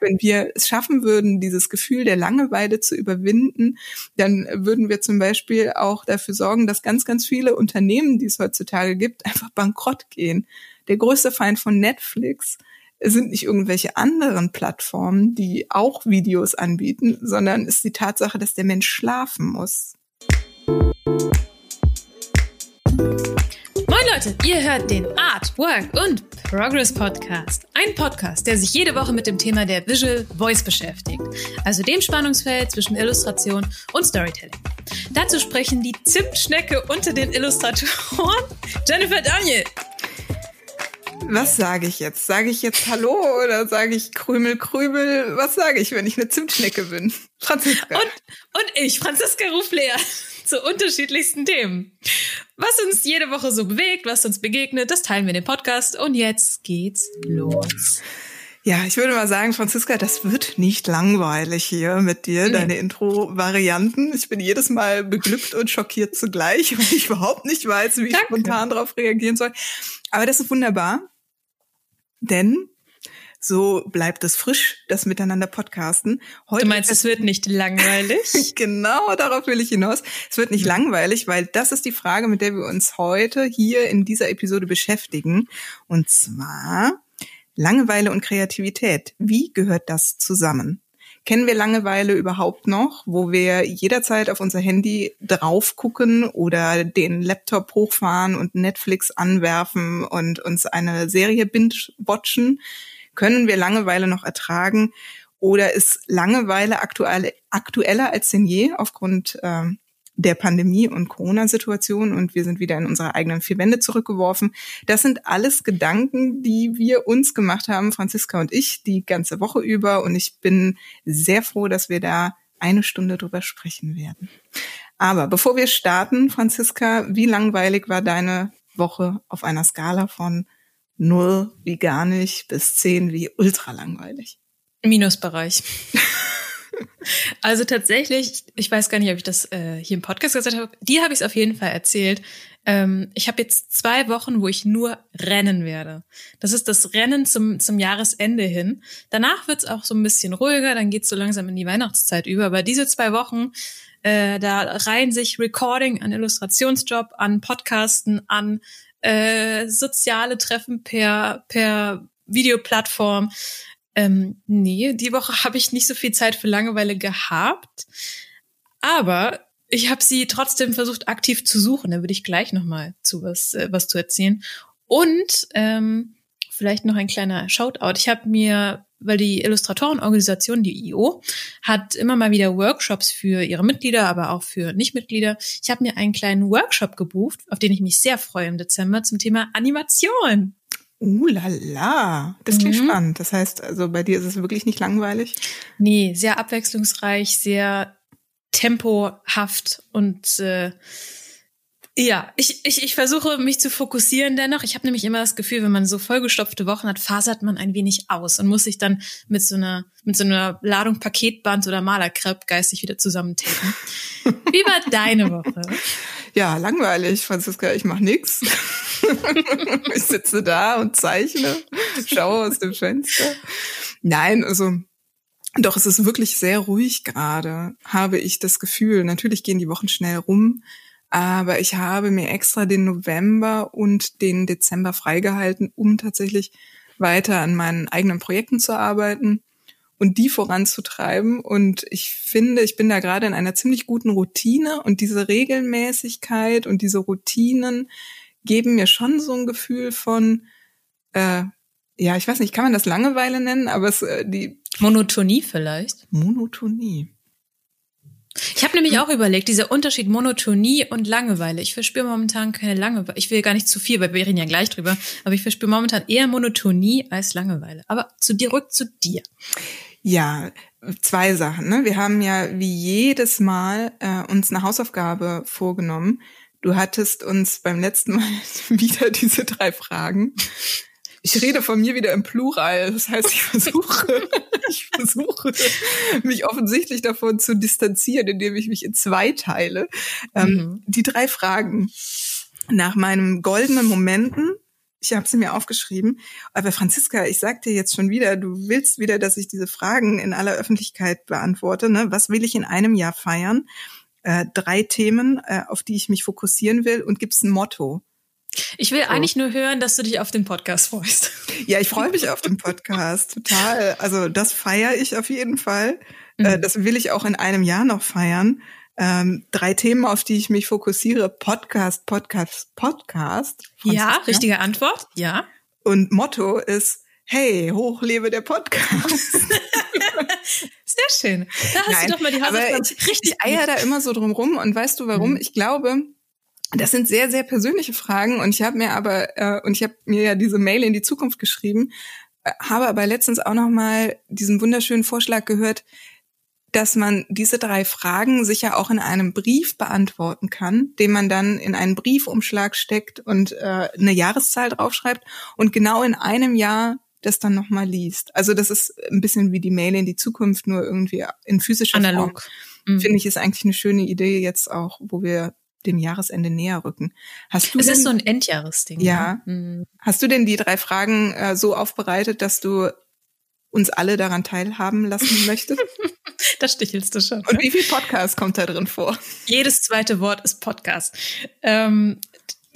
Wenn wir es schaffen würden, dieses Gefühl der Langeweile zu überwinden, dann würden wir zum Beispiel auch dafür sorgen, dass ganz, ganz viele Unternehmen, die es heutzutage gibt, einfach bankrott gehen. Der größte Feind von Netflix sind nicht irgendwelche anderen Plattformen, die auch Videos anbieten, sondern ist die Tatsache, dass der Mensch schlafen muss. Leute, ihr hört den Art, Work und Progress Podcast. Ein Podcast, der sich jede Woche mit dem Thema der Visual Voice beschäftigt, also dem Spannungsfeld zwischen Illustration und Storytelling. Dazu sprechen die Zimtschnecke unter den Illustratoren Jennifer Daniel. Was sage ich jetzt? Sage ich jetzt Hallo oder sage ich Krümel, Krümel? Was sage ich, wenn ich eine Zimtschnecke bin? Franziska. Und, und ich, Franziska Rufleer, zu unterschiedlichsten Themen. Was uns jede Woche so bewegt, was uns begegnet, das teilen wir in den Podcast. Und jetzt geht's los. Ja, ich würde mal sagen, Franziska, das wird nicht langweilig hier mit dir, nee. deine Intro-Varianten. Ich bin jedes Mal beglückt und schockiert zugleich, weil ich überhaupt nicht weiß, wie ich Danke. spontan darauf reagieren soll. Aber das ist wunderbar. Denn so bleibt es frisch, das Miteinander podcasten. Heute du meinst, es wird nicht langweilig? genau, darauf will ich hinaus. Es wird nicht mhm. langweilig, weil das ist die Frage, mit der wir uns heute hier in dieser Episode beschäftigen. Und zwar Langeweile und Kreativität. Wie gehört das zusammen? Kennen wir Langeweile überhaupt noch, wo wir jederzeit auf unser Handy drauf gucken oder den Laptop hochfahren und Netflix anwerfen und uns eine Serie binge-watchen? Können wir Langeweile noch ertragen? Oder ist Langeweile aktuell, aktueller als denn je aufgrund äh, der Pandemie und Corona-Situation und wir sind wieder in unsere eigenen vier Wände zurückgeworfen. Das sind alles Gedanken, die wir uns gemacht haben, Franziska und ich, die ganze Woche über. Und ich bin sehr froh, dass wir da eine Stunde drüber sprechen werden. Aber bevor wir starten, Franziska, wie langweilig war deine Woche auf einer Skala von null wie gar nicht bis zehn wie ultra langweilig? Minusbereich. Also tatsächlich, ich weiß gar nicht, ob ich das äh, hier im Podcast gesagt habe, die habe ich es auf jeden Fall erzählt. Ähm, ich habe jetzt zwei Wochen, wo ich nur rennen werde. Das ist das Rennen zum, zum Jahresende hin. Danach wird es auch so ein bisschen ruhiger, dann geht es so langsam in die Weihnachtszeit über. Aber diese zwei Wochen, äh, da reihen sich Recording an Illustrationsjob, an Podcasten, an äh, soziale Treffen per, per Videoplattform. Ähm, nee, die Woche habe ich nicht so viel Zeit für Langeweile gehabt. Aber ich habe sie trotzdem versucht, aktiv zu suchen. Da würde ich gleich nochmal zu was, äh, was zu erzählen. Und ähm, vielleicht noch ein kleiner Shoutout. Ich habe mir, weil die Illustratorenorganisation, die IO, hat immer mal wieder Workshops für ihre Mitglieder, aber auch für Nichtmitglieder. Ich habe mir einen kleinen Workshop gebucht, auf den ich mich sehr freue im Dezember zum Thema Animation. Uh la la, das klingt mhm. spannend. Das heißt, also bei dir ist es wirklich nicht langweilig? Nee, sehr abwechslungsreich, sehr tempohaft und äh, ja, ich, ich, ich versuche mich zu fokussieren dennoch. Ich habe nämlich immer das Gefühl, wenn man so vollgestopfte Wochen hat, fasert man ein wenig aus und muss sich dann mit so einer, mit so einer Ladung Paketband oder Malerkrepp geistig wieder zusammentapen. Wie war deine Woche? Ja, langweilig, Franziska, ich mach nix. ich sitze da und zeichne, schaue aus dem Fenster. Nein, also doch, es ist wirklich sehr ruhig gerade, habe ich das Gefühl. Natürlich gehen die Wochen schnell rum, aber ich habe mir extra den November und den Dezember freigehalten, um tatsächlich weiter an meinen eigenen Projekten zu arbeiten und die voranzutreiben. Und ich finde, ich bin da gerade in einer ziemlich guten Routine und diese Regelmäßigkeit und diese Routinen geben mir schon so ein Gefühl von, äh, ja, ich weiß nicht, kann man das Langeweile nennen, aber es äh, die Monotonie vielleicht. Monotonie. Ich habe nämlich auch überlegt, dieser Unterschied Monotonie und Langeweile. Ich verspüre momentan keine Langeweile. Ich will gar nicht zu viel, weil wir reden ja gleich drüber. Aber ich verspüre momentan eher Monotonie als Langeweile. Aber zu dir rück zu dir. Ja, zwei Sachen. Ne? Wir haben ja wie jedes Mal äh, uns eine Hausaufgabe vorgenommen. Du hattest uns beim letzten Mal wieder diese drei Fragen ich rede von mir wieder im Plural. Das heißt, ich versuche, ich versuche, mich offensichtlich davon zu distanzieren, indem ich mich in zwei teile. Ähm, mhm. Die drei Fragen nach meinem goldenen Momenten, Ich habe sie mir aufgeschrieben. Aber Franziska, ich sag dir jetzt schon wieder, du willst wieder, dass ich diese Fragen in aller Öffentlichkeit beantworte. Ne? Was will ich in einem Jahr feiern? Äh, drei Themen, äh, auf die ich mich fokussieren will und gibt's ein Motto. Ich will so. eigentlich nur hören, dass du dich auf den Podcast freust. Ja, ich freue mich auf den Podcast total. Also das feiere ich auf jeden Fall. Äh, mhm. Das will ich auch in einem Jahr noch feiern. Ähm, drei Themen, auf die ich mich fokussiere. Podcast, Podcast, Podcast. Franziska. Ja, richtige Antwort. Ja. Und Motto ist, hey, hochlebe der Podcast. Sehr schön. Da hast Nein, du doch mal die Hausaufgaben ich, richtig ich eier da immer so drum rum. Und weißt du warum? Mhm. Ich glaube, das sind sehr, sehr persönliche Fragen. Und ich habe mir aber, äh, und ich habe mir ja diese Mail in die Zukunft geschrieben, äh, habe aber letztens auch noch mal diesen wunderschönen Vorschlag gehört, dass man diese drei Fragen sicher auch in einem Brief beantworten kann, den man dann in einen Briefumschlag steckt und äh, eine Jahreszahl draufschreibt und genau in einem Jahr das dann nochmal liest. Also das ist ein bisschen wie die Mail in die Zukunft, nur irgendwie in physischer Analog. Form. Mhm. Finde ich ist eigentlich eine schöne Idee jetzt auch, wo wir dem Jahresende näher rücken. Hast du es denn, ist so ein Endjahresding. Ja. Ne? Mhm. Hast du denn die drei Fragen äh, so aufbereitet, dass du uns alle daran teilhaben lassen möchtest? da stichelst du schon. Und ne? wie viel Podcast kommt da drin vor? Jedes zweite Wort ist Podcast. Ähm,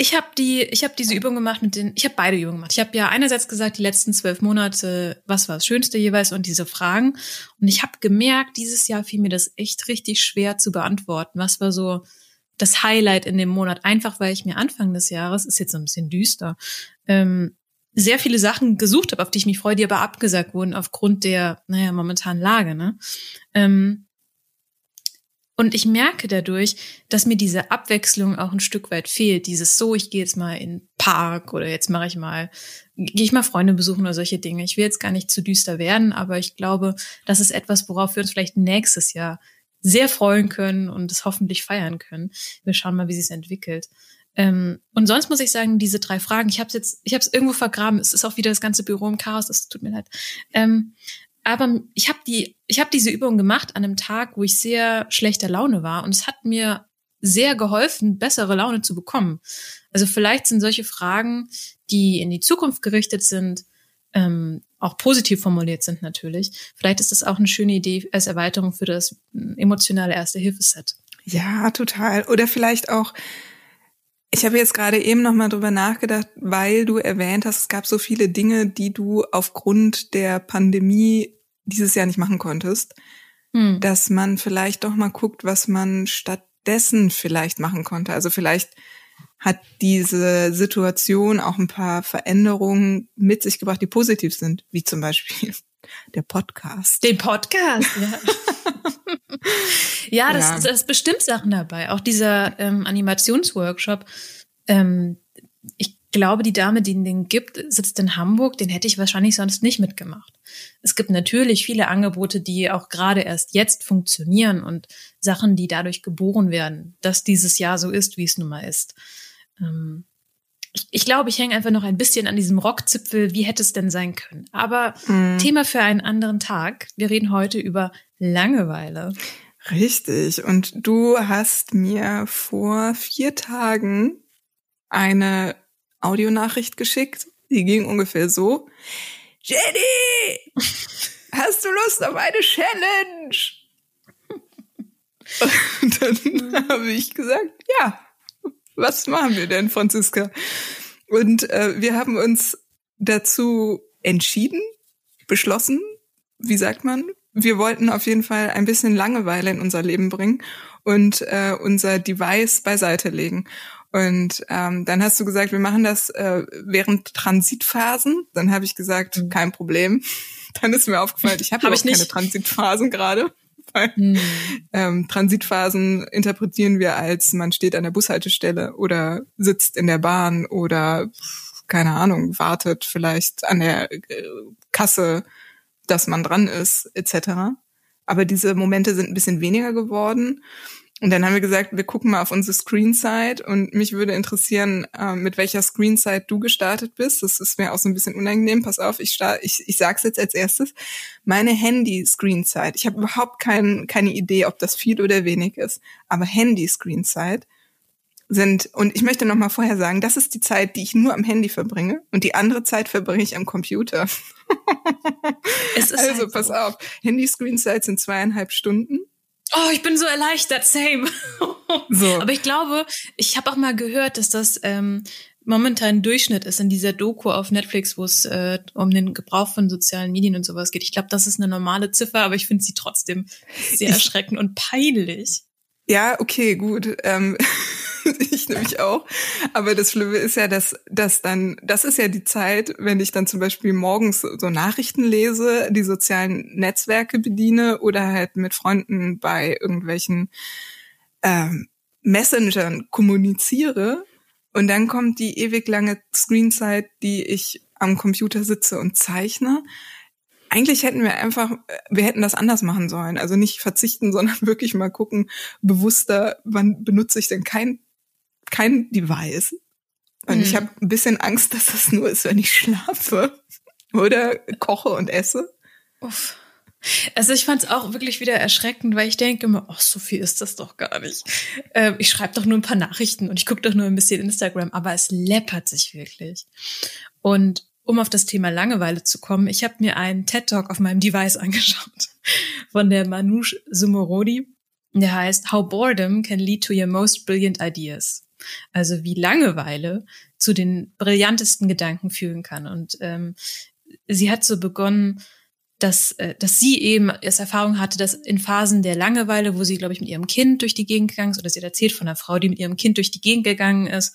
ich habe die, ich habe diese Übung gemacht mit den, ich habe beide Übungen gemacht. Ich habe ja einerseits gesagt, die letzten zwölf Monate, was war das Schönste jeweils und diese Fragen. Und ich habe gemerkt, dieses Jahr fiel mir das echt richtig schwer zu beantworten. Was war so das Highlight in dem Monat? Einfach weil ich mir Anfang des Jahres, ist jetzt so ein bisschen düster, ähm, sehr viele Sachen gesucht habe, auf die ich mich freue, die aber abgesagt wurden aufgrund der, naja, momentanen Lage. Ne? Ähm, und ich merke dadurch, dass mir diese Abwechslung auch ein Stück weit fehlt. Dieses so, ich gehe jetzt mal in den Park oder jetzt mache ich mal, gehe ich mal Freunde besuchen oder solche Dinge. Ich will jetzt gar nicht zu düster werden, aber ich glaube, das ist etwas, worauf wir uns vielleicht nächstes Jahr sehr freuen können und es hoffentlich feiern können. Wir schauen mal, wie sich entwickelt. Ähm, und sonst muss ich sagen, diese drei Fragen, ich habe es jetzt, ich habe es irgendwo vergraben. Es ist auch wieder das ganze Büro im Chaos. Das tut mir leid. Ähm, aber ich habe die, ich habe diese Übung gemacht an einem Tag, wo ich sehr schlechter Laune war, und es hat mir sehr geholfen, bessere Laune zu bekommen. Also vielleicht sind solche Fragen, die in die Zukunft gerichtet sind, ähm, auch positiv formuliert sind natürlich. Vielleicht ist das auch eine schöne Idee als Erweiterung für das emotionale Erste-Hilfe-Set. Ja, total. Oder vielleicht auch ich habe jetzt gerade eben noch mal drüber nachgedacht, weil du erwähnt hast, es gab so viele Dinge, die du aufgrund der Pandemie dieses Jahr nicht machen konntest, hm. dass man vielleicht doch mal guckt, was man stattdessen vielleicht machen konnte. Also vielleicht hat diese Situation auch ein paar Veränderungen mit sich gebracht, die positiv sind, wie zum Beispiel der Podcast. Den Podcast, ja. ja, das, ja. das bestimmt Sachen dabei. Auch dieser ähm, Animationsworkshop. Ähm, ich glaube, die Dame, die den gibt, sitzt in Hamburg. Den hätte ich wahrscheinlich sonst nicht mitgemacht. Es gibt natürlich viele Angebote, die auch gerade erst jetzt funktionieren und Sachen, die dadurch geboren werden, dass dieses Jahr so ist, wie es nun mal ist. Ähm, ich, ich glaube, ich hänge einfach noch ein bisschen an diesem Rockzipfel. Wie hätte es denn sein können? Aber mhm. Thema für einen anderen Tag. Wir reden heute über Langeweile. Richtig. Und du hast mir vor vier Tagen eine Audionachricht geschickt. Die ging ungefähr so. Jenny, hast du Lust auf eine Challenge? Und dann habe ich gesagt, ja, was machen wir denn, Franziska? Und äh, wir haben uns dazu entschieden, beschlossen, wie sagt man? Wir wollten auf jeden Fall ein bisschen Langeweile in unser Leben bringen und äh, unser Device beiseite legen. Und ähm, dann hast du gesagt, wir machen das äh, während Transitphasen. Dann habe ich gesagt, mhm. kein Problem. Dann ist mir aufgefallen, ich habe hab überhaupt keine Transitphasen gerade. Weil, hm. ähm, Transitphasen interpretieren wir als, man steht an der Bushaltestelle oder sitzt in der Bahn oder keine Ahnung, wartet vielleicht an der äh, Kasse, dass man dran ist, etc. Aber diese Momente sind ein bisschen weniger geworden. Und dann haben wir gesagt, wir gucken mal auf unsere Screenside und mich würde interessieren, äh, mit welcher Screenside du gestartet bist. Das ist mir auch so ein bisschen unangenehm. Pass auf, ich, start, ich, ich sag's jetzt als erstes. Meine Handy-Screenside. Ich habe überhaupt kein, keine Idee, ob das viel oder wenig ist. Aber Handy-Screenside sind, und ich möchte noch mal vorher sagen, das ist die Zeit, die ich nur am Handy verbringe und die andere Zeit verbringe ich am Computer. also halt pass so. auf, Handy-Screen-Zeit sind zweieinhalb Stunden. Oh, ich bin so erleichtert, same. so. Aber ich glaube, ich habe auch mal gehört, dass das ähm, momentan Durchschnitt ist in dieser Doku auf Netflix, wo es äh, um den Gebrauch von sozialen Medien und sowas geht. Ich glaube, das ist eine normale Ziffer, aber ich finde sie trotzdem sehr erschreckend und peinlich. Ja, okay, gut. Ähm, ich nämlich auch. Aber das Schlimme ist ja, dass, dass dann, das ist ja die Zeit, wenn ich dann zum Beispiel morgens so Nachrichten lese, die sozialen Netzwerke bediene oder halt mit Freunden bei irgendwelchen ähm, Messengern kommuniziere. Und dann kommt die ewig lange Screenzeit, die ich am Computer sitze und zeichne eigentlich hätten wir einfach, wir hätten das anders machen sollen. Also nicht verzichten, sondern wirklich mal gucken, bewusster, wann benutze ich denn kein, kein Device. Und mhm. ich habe ein bisschen Angst, dass das nur ist, wenn ich schlafe oder koche und esse. Uff. Also ich fand es auch wirklich wieder erschreckend, weil ich denke immer, ach, so viel ist das doch gar nicht. Ähm, ich schreibe doch nur ein paar Nachrichten und ich gucke doch nur ein bisschen Instagram, aber es läppert sich wirklich. Und um auf das Thema Langeweile zu kommen, ich habe mir einen TED Talk auf meinem Device angeschaut von der Manoush Sumorodi. Der heißt How Boredom Can Lead to Your Most Brilliant Ideas. Also wie Langeweile zu den brillantesten Gedanken führen kann. Und ähm, sie hat so begonnen, dass, äh, dass sie eben erst Erfahrung hatte, dass in Phasen der Langeweile, wo sie, glaube ich, mit ihrem Kind durch die Gegend gegangen ist, oder sie hat erzählt von einer Frau, die mit ihrem Kind durch die Gegend gegangen ist,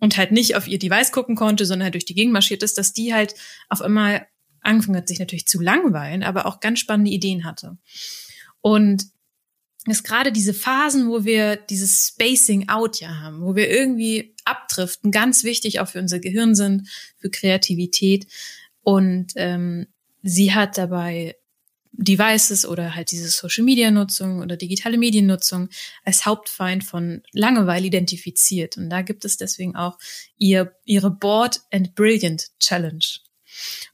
und halt nicht auf ihr Device gucken konnte, sondern halt durch die Gegend marschiert ist, dass die halt auf einmal angefangen hat, sich natürlich zu langweilen, aber auch ganz spannende Ideen hatte. Und es gerade diese Phasen, wo wir dieses Spacing out ja haben, wo wir irgendwie abdriften, ganz wichtig auch für unser Gehirn sind, für Kreativität. Und ähm, sie hat dabei Devices oder halt diese Social Media Nutzung oder digitale Mediennutzung als Hauptfeind von Langeweile identifiziert. Und da gibt es deswegen auch ihr, ihre Board and Brilliant Challenge.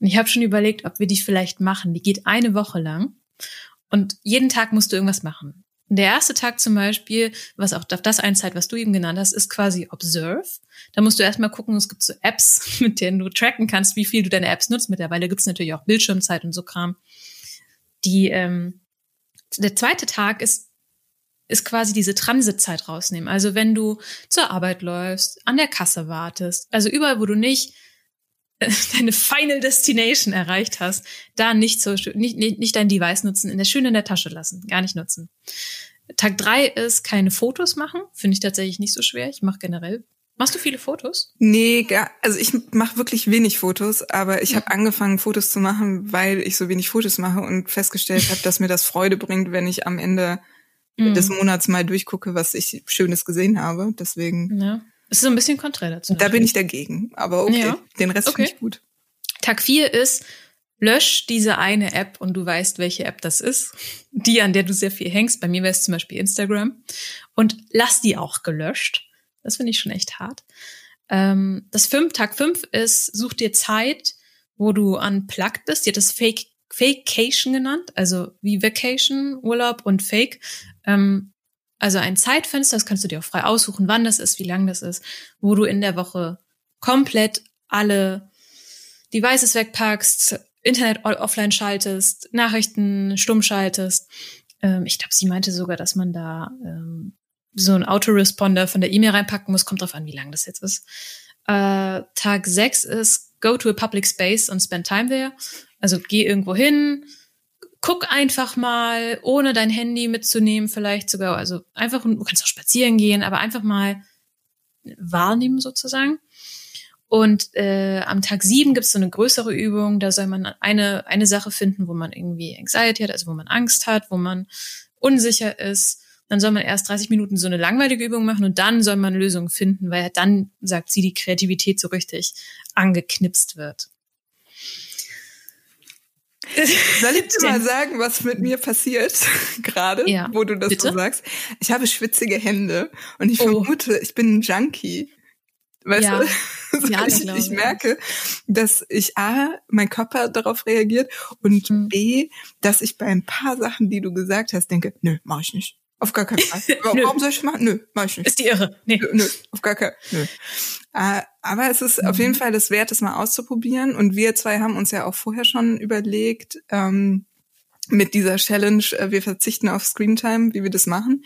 Und ich habe schon überlegt, ob wir die vielleicht machen. Die geht eine Woche lang und jeden Tag musst du irgendwas machen. Der erste Tag zum Beispiel, was auch auf das einzahlt, was du eben genannt hast, ist quasi Observe. Da musst du erstmal gucken, es gibt so Apps, mit denen du tracken kannst, wie viel du deine Apps nutzt. Mittlerweile gibt es natürlich auch Bildschirmzeit und so Kram. Die, ähm, der zweite Tag ist, ist quasi diese Transitzeit rausnehmen. Also wenn du zur Arbeit läufst, an der Kasse wartest, also überall, wo du nicht äh, deine Final Destination erreicht hast, da nicht so nicht, nicht, nicht dein Device nutzen, in der schön in der Tasche lassen, gar nicht nutzen. Tag drei ist keine Fotos machen, finde ich tatsächlich nicht so schwer. Ich mache generell Machst du viele Fotos? Nee, gar, also ich mache wirklich wenig Fotos, aber ich habe angefangen, Fotos zu machen, weil ich so wenig Fotos mache und festgestellt habe, dass mir das Freude bringt, wenn ich am Ende mhm. des Monats mal durchgucke, was ich Schönes gesehen habe. Deswegen. Ja. Es ist so ein bisschen konträr dazu. Da bin ich dagegen. Aber okay, ja. den Rest okay. finde ich gut. Tag vier ist, lösch diese eine App und du weißt, welche App das ist. Die, an der du sehr viel hängst. Bei mir wäre es zum Beispiel Instagram. Und lass die auch gelöscht. Das finde ich schon echt hart. Ähm, das fünf, Tag fünf ist, such dir Zeit, wo du unplugged bist. Die hat das Fake, Fakecation genannt, also wie Vacation, Urlaub und Fake. Ähm, also ein Zeitfenster, das kannst du dir auch frei aussuchen, wann das ist, wie lang das ist, wo du in der Woche komplett alle Devices wegpackst, Internet offline schaltest, Nachrichten stumm schaltest. Ähm, ich glaube, sie meinte sogar, dass man da ähm, so ein Autoresponder von der E-Mail reinpacken muss, kommt drauf an, wie lang das jetzt ist. Äh, Tag 6 ist go to a public space and spend time there. Also geh irgendwo hin, guck einfach mal, ohne dein Handy mitzunehmen, vielleicht sogar. Also einfach, du kannst auch spazieren gehen, aber einfach mal wahrnehmen sozusagen. Und äh, am Tag sieben gibt es so eine größere Übung, da soll man eine, eine Sache finden, wo man irgendwie Anxiety hat, also wo man Angst hat, wo man unsicher ist dann soll man erst 30 Minuten so eine langweilige Übung machen und dann soll man Lösungen finden, weil dann, sagt sie, die Kreativität so richtig angeknipst wird. Soll ich dir mal sagen, was mit mir passiert gerade, ja, wo du das bitte? so sagst? Ich habe schwitzige Hände und ich oh. vermute, ich bin ein Junkie. Weißt ja. du? ja, ich, ich merke, dass ich A, mein Körper darauf reagiert und mhm. B, dass ich bei ein paar Sachen, die du gesagt hast, denke, nö, mach ich nicht Auf gar keinen Fall. Warum soll ich das machen? Nö, mach ich nicht. Ist die irre. Nee. Nö, nö auf gar keinen Fall. Äh, aber es ist mhm. auf jeden Fall das wert, es mal auszuprobieren. Und wir zwei haben uns ja auch vorher schon überlegt, ähm, mit dieser Challenge, äh, wir verzichten auf Screentime, wie wir das machen.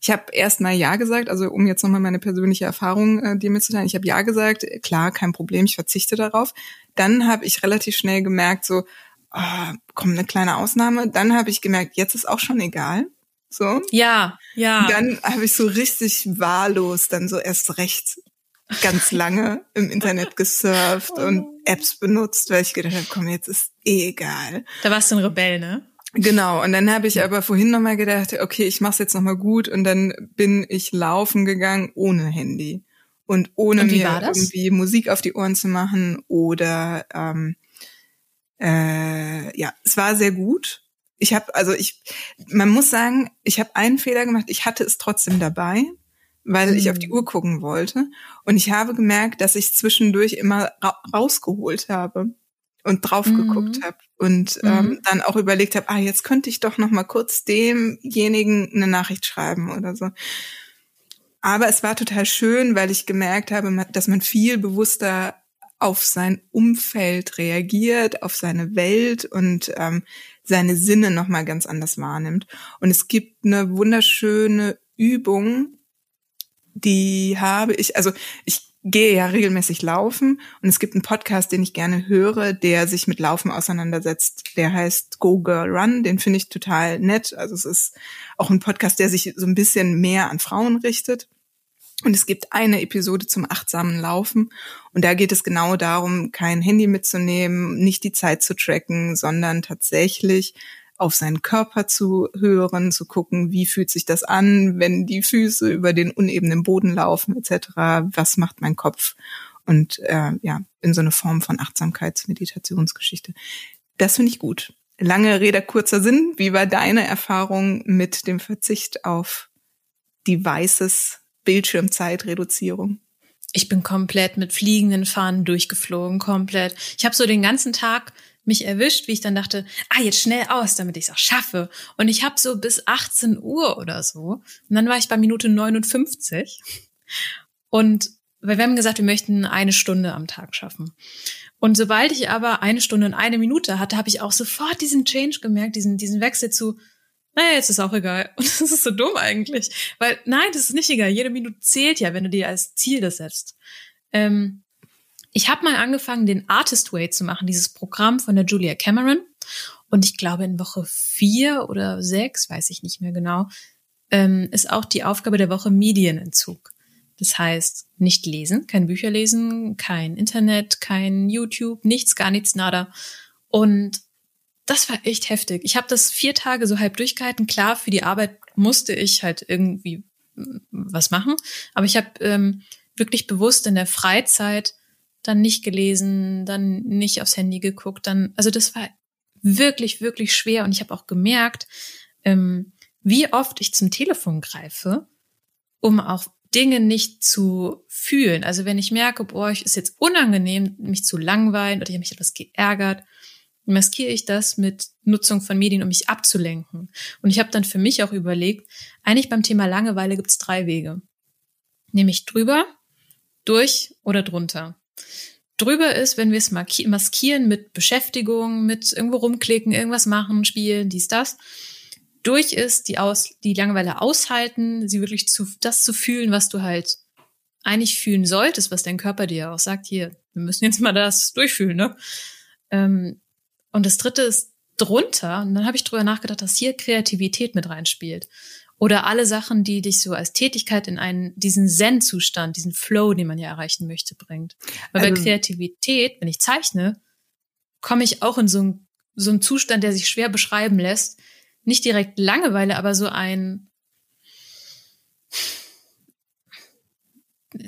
Ich habe erst mal Ja gesagt, also um jetzt nochmal meine persönliche Erfahrung äh, dir mitzuteilen. Ich habe Ja gesagt, klar, kein Problem, ich verzichte darauf. Dann habe ich relativ schnell gemerkt, so, oh, komm, eine kleine Ausnahme. Dann habe ich gemerkt, jetzt ist auch schon egal. So. Ja, ja. Dann habe ich so richtig wahllos dann so erst recht ganz lange im Internet gesurft und Apps benutzt, weil ich gedacht habe, komm, jetzt ist eh egal. Da warst du ein Rebell, ne? Genau, und dann habe ich aber vorhin nochmal gedacht, okay, ich mach's jetzt nochmal gut und dann bin ich laufen gegangen ohne Handy und ohne und mir irgendwie Musik auf die Ohren zu machen oder ähm, äh, ja, es war sehr gut. Ich habe also ich, man muss sagen, ich habe einen Fehler gemacht. Ich hatte es trotzdem dabei, weil mhm. ich auf die hm. Uhr gucken wollte und ich habe gemerkt, dass ich zwischendurch immer ra rausgeholt habe und drauf mhm. geguckt habe und mhm. ähm, dann auch überlegt habe, ah, jetzt könnte ich doch noch mal kurz demjenigen eine Nachricht schreiben oder so. Aber es war total schön, weil ich gemerkt habe, dass man viel bewusster auf sein Umfeld reagiert, auf seine Welt und ähm, seine Sinne noch mal ganz anders wahrnimmt. Und es gibt eine wunderschöne Übung, die habe ich, also ich gehe ja regelmäßig laufen und es gibt einen Podcast, den ich gerne höre, der sich mit Laufen auseinandersetzt. Der heißt Go Girl Run. Den finde ich total nett. Also es ist auch ein Podcast, der sich so ein bisschen mehr an Frauen richtet. Und es gibt eine Episode zum achtsamen Laufen. Und da geht es genau darum, kein Handy mitzunehmen, nicht die Zeit zu tracken, sondern tatsächlich auf seinen Körper zu hören, zu gucken, wie fühlt sich das an, wenn die Füße über den unebenen Boden laufen etc. Was macht mein Kopf? Und äh, ja, in so eine Form von Achtsamkeitsmeditationsgeschichte. Das finde ich gut. Lange Rede, kurzer Sinn. Wie war deine Erfahrung mit dem Verzicht auf Devices, Bildschirmzeitreduzierung? Ich bin komplett mit fliegenden Fahnen durchgeflogen, komplett. Ich habe so den ganzen Tag mich erwischt, wie ich dann dachte, ah, jetzt schnell aus, damit ich es auch schaffe. Und ich habe so bis 18 Uhr oder so. Und dann war ich bei Minute 59. Und weil wir haben gesagt, wir möchten eine Stunde am Tag schaffen. Und sobald ich aber eine Stunde und eine Minute hatte, habe ich auch sofort diesen Change gemerkt, diesen, diesen Wechsel zu, naja, jetzt ist auch egal. Und das ist so dumm eigentlich. Weil, nein, das ist nicht egal. Jede Minute zählt ja, wenn du dir als Ziel das setzt. Ähm, ich habe mal angefangen, den Artist Way zu machen, dieses Programm von der Julia Cameron. Und ich glaube, in Woche vier oder sechs, weiß ich nicht mehr genau, ähm, ist auch die Aufgabe der Woche Medienentzug. Das heißt, nicht lesen, kein Bücher lesen, kein Internet, kein YouTube, nichts, gar nichts, nada. Und das war echt heftig. Ich habe das vier Tage so halb durchgehalten. Klar, für die Arbeit musste ich halt irgendwie mm, was machen, aber ich habe ähm, wirklich bewusst in der Freizeit dann nicht gelesen, dann nicht aufs Handy geguckt, dann, also das war wirklich, wirklich schwer und ich habe auch gemerkt, ähm, wie oft ich zum Telefon greife, um auch Dinge nicht zu fühlen. Also wenn ich merke, boah, ich ist jetzt unangenehm, mich zu langweilen oder ich habe mich etwas geärgert, maskiere ich das mit Nutzung von Medien, um mich abzulenken. Und ich habe dann für mich auch überlegt, eigentlich beim Thema Langeweile gibt es drei Wege. Nämlich drüber, durch oder drunter. Drüber ist, wenn wir es maskieren mit Beschäftigung, mit irgendwo rumklicken, irgendwas machen, spielen, dies, das. Durch ist die, Aus die Langeweile aushalten, sie wirklich zu, das zu fühlen, was du halt eigentlich fühlen solltest, was dein Körper dir auch sagt, hier, wir müssen jetzt mal das durchfühlen, ne? Ähm, und das dritte ist drunter, und dann habe ich drüber nachgedacht, dass hier Kreativität mit reinspielt. Oder alle Sachen, die dich so als Tätigkeit in einen, diesen Zen-Zustand, diesen Flow, den man ja erreichen möchte, bringt. Weil also, bei Kreativität, wenn ich zeichne, komme ich auch in so einen, so einen Zustand, der sich schwer beschreiben lässt. Nicht direkt Langeweile, aber so ein,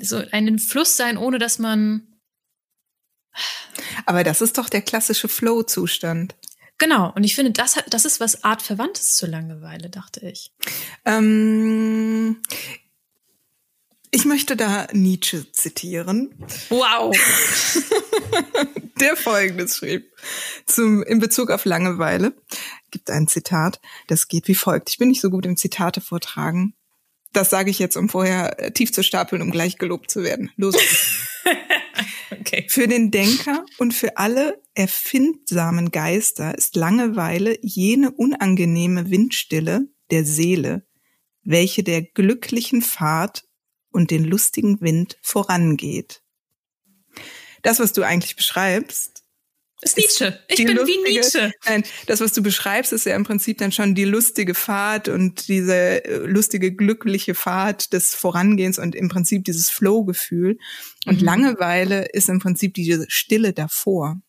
so einen Fluss sein, ohne dass man. Aber das ist doch der klassische Flow-Zustand. Genau, und ich finde, das, hat, das ist was artverwandtes zur Langeweile, dachte ich. Ähm, ich möchte da Nietzsche zitieren. Wow! Der folgendes schrieb zum, in Bezug auf Langeweile. gibt ein Zitat, das geht wie folgt. Ich bin nicht so gut im Zitate vortragen. Das sage ich jetzt, um vorher äh, tief zu stapeln, um gleich gelobt zu werden. Los. okay. Für den Denker und für alle erfindsamen Geister ist Langeweile jene unangenehme Windstille der Seele, welche der glücklichen Fahrt und den lustigen Wind vorangeht. Das, was du eigentlich beschreibst, ist Nietzsche. Ich bin lustige, wie Nietzsche. Nein, das, was du beschreibst, ist ja im Prinzip dann schon die lustige Fahrt und diese äh, lustige, glückliche Fahrt des Vorangehens und im Prinzip dieses Flow-Gefühl. Und mhm. Langeweile ist im Prinzip diese Stille davor.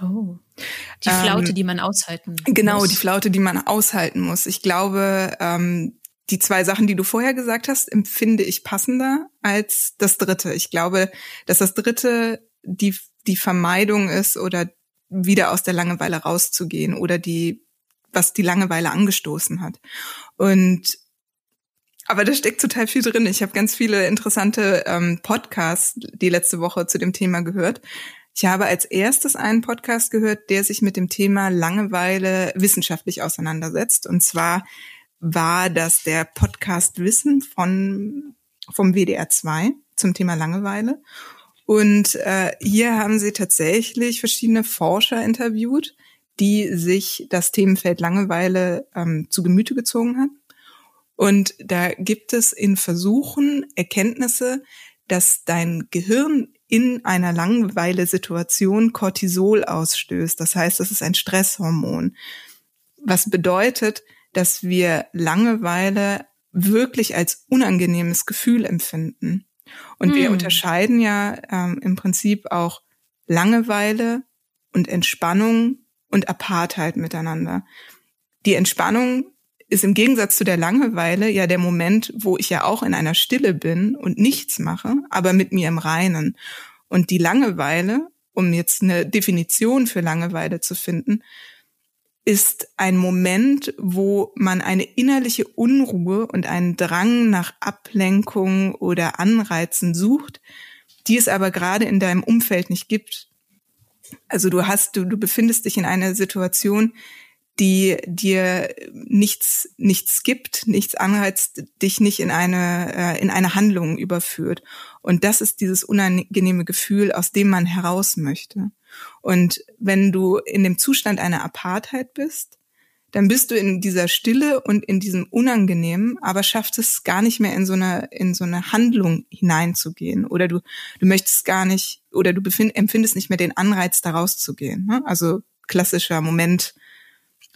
Oh. Die Flaute, ähm, die man aushalten genau, muss. Genau, die Flaute, die man aushalten muss. Ich glaube, ähm, die zwei Sachen, die du vorher gesagt hast, empfinde ich passender als das dritte. Ich glaube, dass das dritte die die Vermeidung ist oder wieder aus der Langeweile rauszugehen oder die, was die Langeweile angestoßen hat. Und aber da steckt total viel drin. Ich habe ganz viele interessante ähm, Podcasts die letzte Woche zu dem Thema gehört. Ich habe als erstes einen Podcast gehört, der sich mit dem Thema Langeweile wissenschaftlich auseinandersetzt. Und zwar war das der Podcast Wissen von vom WDR 2 zum Thema Langeweile. Und äh, hier haben sie tatsächlich verschiedene Forscher interviewt, die sich das Themenfeld Langeweile ähm, zu Gemüte gezogen haben. Und da gibt es in Versuchen Erkenntnisse, dass dein Gehirn in einer Langeweile-Situation Cortisol ausstößt. Das heißt, das ist ein Stresshormon. Was bedeutet, dass wir Langeweile wirklich als unangenehmes Gefühl empfinden. Und hm. wir unterscheiden ja ähm, im Prinzip auch Langeweile und Entspannung und Apartheit miteinander. Die Entspannung ist im Gegensatz zu der Langeweile ja der Moment, wo ich ja auch in einer Stille bin und nichts mache, aber mit mir im Reinen. Und die Langeweile, um jetzt eine Definition für Langeweile zu finden, ist ein Moment, wo man eine innerliche Unruhe und einen Drang nach Ablenkung oder Anreizen sucht, die es aber gerade in deinem Umfeld nicht gibt. Also du hast, du, du befindest dich in einer Situation, die dir nichts, nichts gibt, nichts anreizt, dich nicht in eine, äh, in eine Handlung überführt. Und das ist dieses unangenehme Gefühl, aus dem man heraus möchte. Und wenn du in dem Zustand einer Apartheid bist, dann bist du in dieser Stille und in diesem Unangenehmen, aber schaffst es gar nicht mehr in so eine, in so eine Handlung hineinzugehen. Oder du, du möchtest gar nicht, oder du befind, empfindest nicht mehr den Anreiz, da rauszugehen. Ne? Also klassischer Moment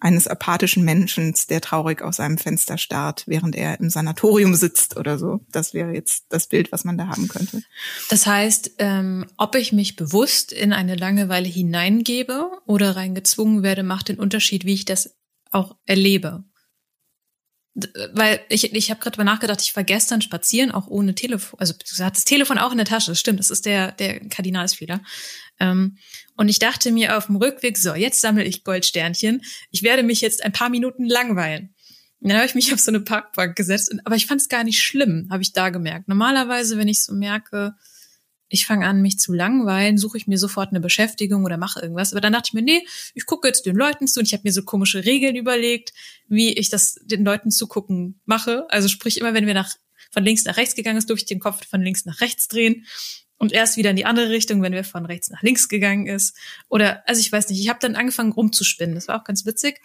eines apathischen Menschen, der traurig aus einem Fenster starrt, während er im Sanatorium sitzt oder so. Das wäre jetzt das Bild, was man da haben könnte. Das heißt, ähm, ob ich mich bewusst in eine Langeweile hineingebe oder reingezwungen werde, macht den Unterschied, wie ich das auch erlebe. Weil ich, ich habe gerade mal nachgedacht, ich war gestern spazieren, auch ohne Telefon. Also du hast das Telefon auch in der Tasche, das stimmt, das ist der, der Kardinalsfehler. Ähm, und ich dachte mir auf dem Rückweg, so, jetzt sammle ich Goldsternchen. Ich werde mich jetzt ein paar Minuten langweilen. Und dann habe ich mich auf so eine Parkbank gesetzt. Aber ich fand es gar nicht schlimm, habe ich da gemerkt. Normalerweise, wenn ich so merke, ich fange an, mich zu langweilen, suche ich mir sofort eine Beschäftigung oder mache irgendwas. Aber dann dachte ich mir, nee, ich gucke jetzt den Leuten zu und ich habe mir so komische Regeln überlegt, wie ich das den Leuten zugucken mache. Also sprich, immer wenn wir nach von links nach rechts gegangen ist, durfte ich den Kopf von links nach rechts drehen und erst wieder in die andere Richtung, wenn wir von rechts nach links gegangen ist. Oder, also ich weiß nicht, ich habe dann angefangen rumzuspinnen. Das war auch ganz witzig.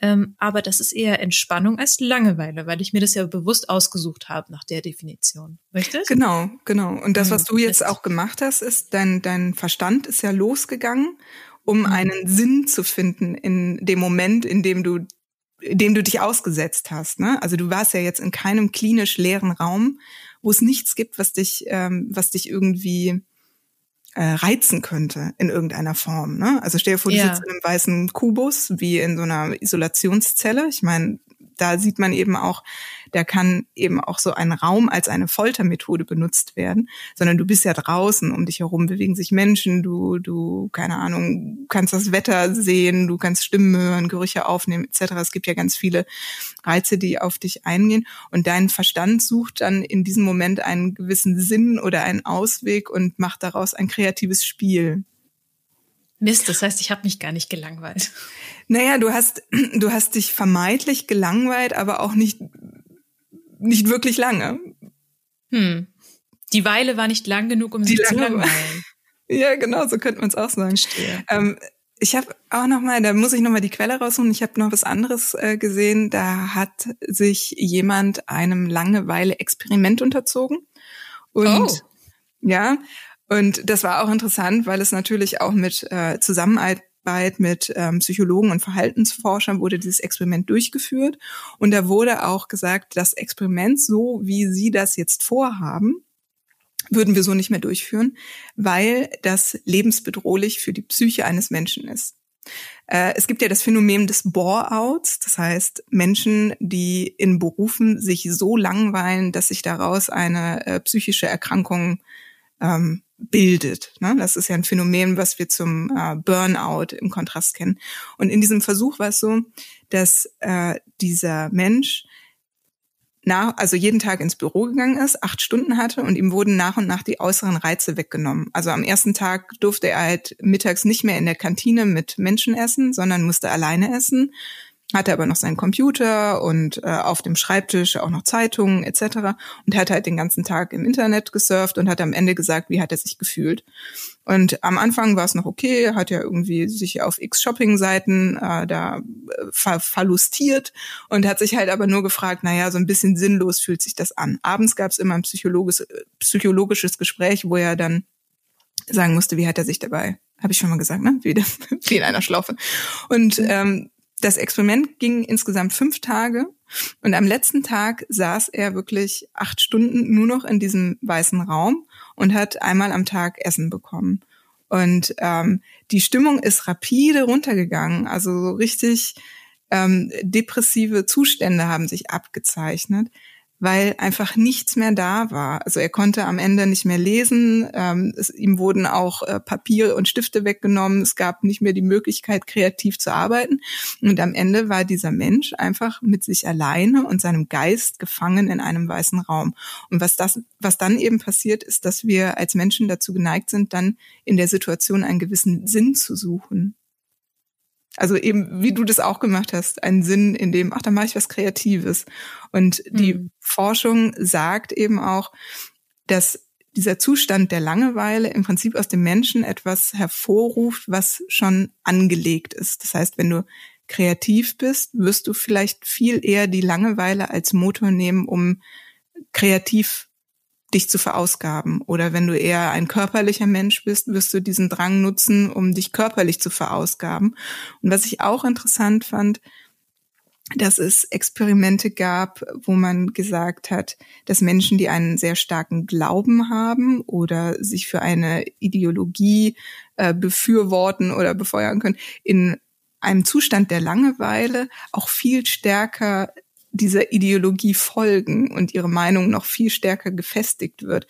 Ähm, aber das ist eher Entspannung als Langeweile, weil ich mir das ja bewusst ausgesucht habe nach der Definition. Richtig? Genau, genau. Und das, was hm, du jetzt auch gemacht hast, ist, dein, dein Verstand ist ja losgegangen, um mhm. einen Sinn zu finden in dem Moment, in dem du dem du dich ausgesetzt hast. Ne? Also du warst ja jetzt in keinem klinisch leeren Raum, wo es nichts gibt, was dich, ähm, was dich irgendwie äh, reizen könnte in irgendeiner Form. Ne? Also stell dir vor, du ja. sitzt in einem weißen Kubus, wie in so einer Isolationszelle. Ich meine, da sieht man eben auch, da kann eben auch so ein Raum als eine Foltermethode benutzt werden, sondern du bist ja draußen, um dich herum bewegen sich Menschen, du, du, keine Ahnung, kannst das Wetter sehen, du kannst Stimmen hören, Gerüche aufnehmen, etc. Es gibt ja ganz viele Reize, die auf dich eingehen und dein Verstand sucht dann in diesem Moment einen gewissen Sinn oder einen Ausweg und macht daraus ein kreatives Spiel. Mist, das heißt, ich habe mich gar nicht gelangweilt. Naja, du hast, du hast dich vermeintlich gelangweilt, aber auch nicht, nicht wirklich lange. Hm. Die Weile war nicht lang genug, um Die sich zu langweilen. Ja, genau, so könnte man es auch sagen. Ähm, ich habe auch noch mal, da muss ich noch mal die Quelle raussuchen. Ich habe noch was anderes äh, gesehen. Da hat sich jemand einem Langeweile-Experiment unterzogen. Und Oh. ja, und das war auch interessant, weil es natürlich auch mit äh, Zusammenarbeit mit ähm, Psychologen und Verhaltensforschern wurde dieses Experiment durchgeführt. Und da wurde auch gesagt, das Experiment, so wie Sie das jetzt vorhaben, würden wir so nicht mehr durchführen, weil das lebensbedrohlich für die Psyche eines Menschen ist. Äh, Es gibt ja das Phänomen des Bore-outs, das heißt Menschen, die in Berufen sich so langweilen, dass sich daraus eine äh, psychische Erkrankung ähm, bildet. Ne? Das ist ja ein Phänomen, was wir zum äh, Burnout im Kontrast kennen. Und in diesem Versuch war es so, dass äh, dieser Mensch nach, also jeden Tag ins Büro gegangen ist, acht Stunden hatte und ihm wurden nach und nach die äußeren Reize weggenommen. Also am ersten Tag durfte er halt mittags nicht mehr in der Kantine mit Menschen essen, sondern musste alleine essen, hatte aber noch seinen Computer und äh, auf dem Schreibtisch auch noch Zeitungen etc. und hat halt den ganzen Tag im Internet gesurft und hat am Ende gesagt, wie hat er sich gefühlt. Und am Anfang war es noch okay, hat ja irgendwie sich auf X-Shopping-Seiten äh, da äh, ver verlustiert und hat sich halt aber nur gefragt, naja, so ein bisschen sinnlos fühlt sich das an. Abends gab es immer ein psychologisches, psychologisches Gespräch, wo er dann sagen musste, wie hat er sich dabei, habe ich schon mal gesagt, ne? Wie, wie in einer Schlaufe. Und ähm, das Experiment ging insgesamt fünf Tage und am letzten Tag saß er wirklich acht Stunden nur noch in diesem weißen Raum und hat einmal am Tag Essen bekommen. Und ähm, die Stimmung ist rapide runtergegangen, also so richtig ähm, depressive Zustände haben sich abgezeichnet, weil einfach nichts mehr da war. Also er konnte am Ende nicht mehr lesen, ähm, es, ihm wurden auch äh, Papiere und Stifte weggenommen, es gab nicht mehr die Möglichkeit, kreativ zu arbeiten. Und am Ende war dieser Mensch einfach mit sich alleine und seinem Geist gefangen in einem weißen Raum. Und was das, was dann eben passiert, ist, dass wir als Menschen dazu geneigt sind, dann in der Situation einen gewissen Sinn zu suchen. Also eben, wie du das auch gemacht hast, einen Sinn in dem, ach, da mache ich was Kreatives. Und die Mhm. Forschung sagt eben auch, dass dieser Zustand der Langeweile im Prinzip aus dem Menschen etwas hervorruft, was schon angelegt ist. Das heißt, wenn du kreativ bist, wirst du vielleicht viel eher die Langeweile als Motor nehmen, um kreativ dich zu verausgaben. Oder wenn du eher ein körperlicher Mensch bist, wirst du diesen Drang nutzen, um dich körperlich zu verausgaben. Und was ich auch interessant fand, dass es Experimente gab, wo man gesagt hat, dass Menschen, die einen sehr starken Glauben haben oder sich für eine Ideologie äh, befürworten oder befeuern können, in einem Zustand der Langeweile auch viel stärker dieser Ideologie folgen und ihre Meinung noch viel stärker gefestigt wird.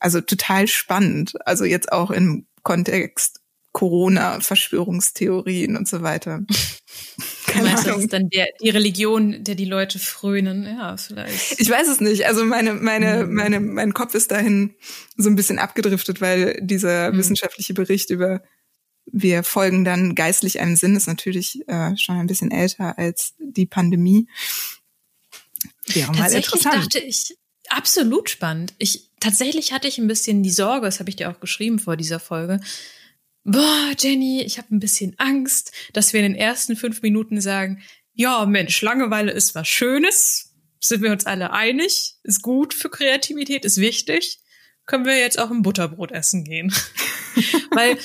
Also total spannend. Also jetzt auch im Kontext Corona, Verschwörungstheorien und so weiter. Keine meinst, das Ahnung. ist dann der, die Religion, der die Leute frönen? Ja, vielleicht. Ich weiß es nicht. Also meine, meine, Mhm. meine, mein Kopf ist dahin so ein bisschen abgedriftet, weil dieser Mhm. wissenschaftliche Bericht über wir folgen dann geistlich einem Sinn ist natürlich äh, schon ein bisschen älter als die Pandemie. Wäre mal Tatsächlich interessant. dachte ich, absolut spannend. Ich, tatsächlich hatte ich ein bisschen die Sorge, das habe ich dir auch geschrieben vor dieser Folge. Boah, Jenny, ich habe ein bisschen Angst, dass wir in den ersten fünf Minuten sagen, ja, Mensch, Langeweile ist was Schönes. Sind wir uns alle einig? Ist gut für Kreativität, ist wichtig. Können wir jetzt auch ein Butterbrot essen gehen? Weil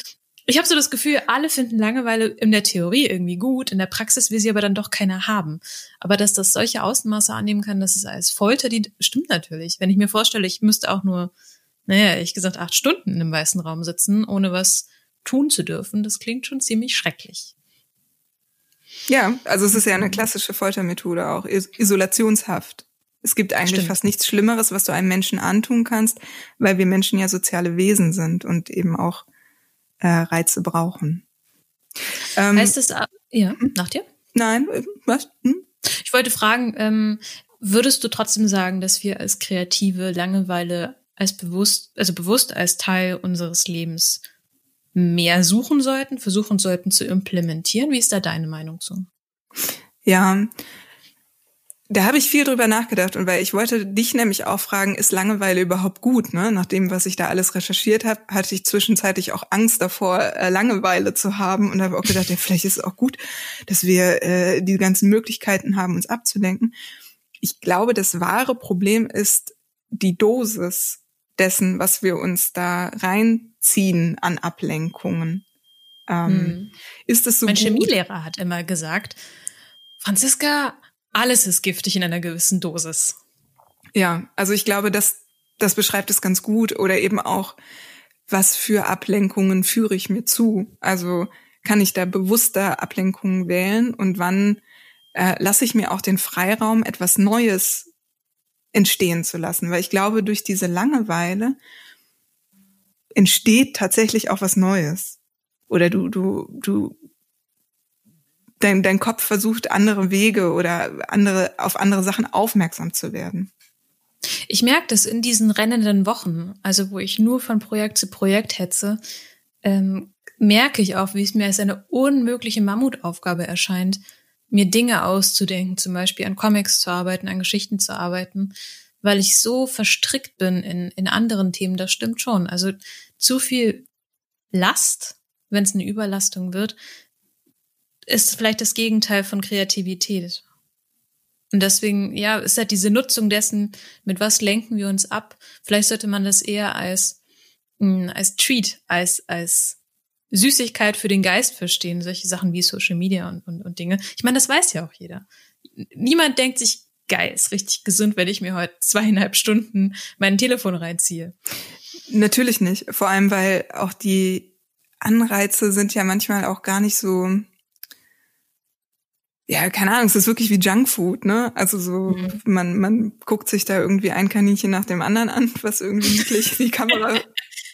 ich habe so das Gefühl, alle finden Langeweile in der Theorie irgendwie gut, in der Praxis will sie aber dann doch keiner haben. Aber dass das solche Ausmaße annehmen kann, dass es als Folter dient, stimmt natürlich. Wenn ich mir vorstelle, ich müsste auch nur, naja, ehrlich gesagt, acht Stunden in einem weißen Raum sitzen, ohne was tun zu dürfen, das klingt schon ziemlich schrecklich. Ja, also es ist ja eine klassische Foltermethode auch, Is Isolationshaft. Es gibt eigentlich Stimmt. fast nichts Schlimmeres, was du einem Menschen antun kannst, weil wir Menschen ja soziale Wesen sind und eben auch äh, Reize brauchen. Ähm, heißt das, a- ja, nach dir? nein, äh, was? Hm? Ich wollte fragen, ähm, würdest du trotzdem sagen, dass wir als Kreative Langeweile als bewusst, also bewusst als Teil unseres Lebens mehr suchen sollten, versuchen sollten zu implementieren? Wie ist da deine Meinung zu? Ja, da habe ich viel drüber nachgedacht und weil ich wollte dich nämlich auch fragen, ist Langeweile überhaupt gut? Ne? Nach dem, was ich da alles recherchiert habe, hatte ich zwischenzeitlich auch Angst davor, äh, Langeweile zu haben und habe auch gedacht, ja, vielleicht ist es auch gut, dass wir äh, die ganzen Möglichkeiten haben, uns abzulenken. Ich glaube, das wahre Problem ist die Dosis dessen, was wir uns da reinziehen an Ablenkungen. Ähm, hm. Ist es so mein gut? Chemielehrer hat immer gesagt, Franziska, alles ist giftig in einer gewissen Dosis. Ja, also ich glaube, das, das beschreibt es ganz gut oder eben auch, was für Ablenkungen führe ich mir zu? Also kann ich da bewusster Ablenkungen wählen und wann äh, lasse ich mir auch den Freiraum, etwas Neues entstehen zu lassen? Weil ich glaube, durch diese Langeweile entsteht tatsächlich auch was Neues. Oder du, du, du dein, dein Kopf versucht, andere Wege oder andere, auf andere Sachen aufmerksam zu werden. Ich merke das in diesen rennenden Wochen, also wo ich nur von Projekt zu Projekt hetze, ähm, merke ich auch, wie es mir als eine unmögliche Mammutaufgabe erscheint, mir Dinge auszudenken, zum Beispiel an Comics zu arbeiten, an Geschichten zu arbeiten, weil ich so verstrickt bin in, in anderen Themen. Das stimmt schon. Also zu viel Last, wenn es eine Überlastung wird, ist vielleicht das Gegenteil von Kreativität. Und deswegen, ja, ist halt diese Nutzung dessen, mit was lenken wir uns ab. Vielleicht sollte man das eher als, mh, hm, als Treat, als, als Süßigkeit für den Geist verstehen. Solche Sachen wie Social Media und, und, und Dinge. Ich meine, das weiß ja auch jeder. Niemand denkt sich, geil, ist richtig gesund, wenn ich mir heute zweieinhalb Stunden mein Telefon reinziehe. Natürlich nicht. Vor allem, weil auch die Anreize sind ja manchmal auch gar nicht so ja, keine Ahnung, es ist wirklich wie Junkfood, ne? Also so, mhm. man, man guckt sich da irgendwie ein Kaninchen nach dem anderen an, was irgendwie niedlich die Kamera.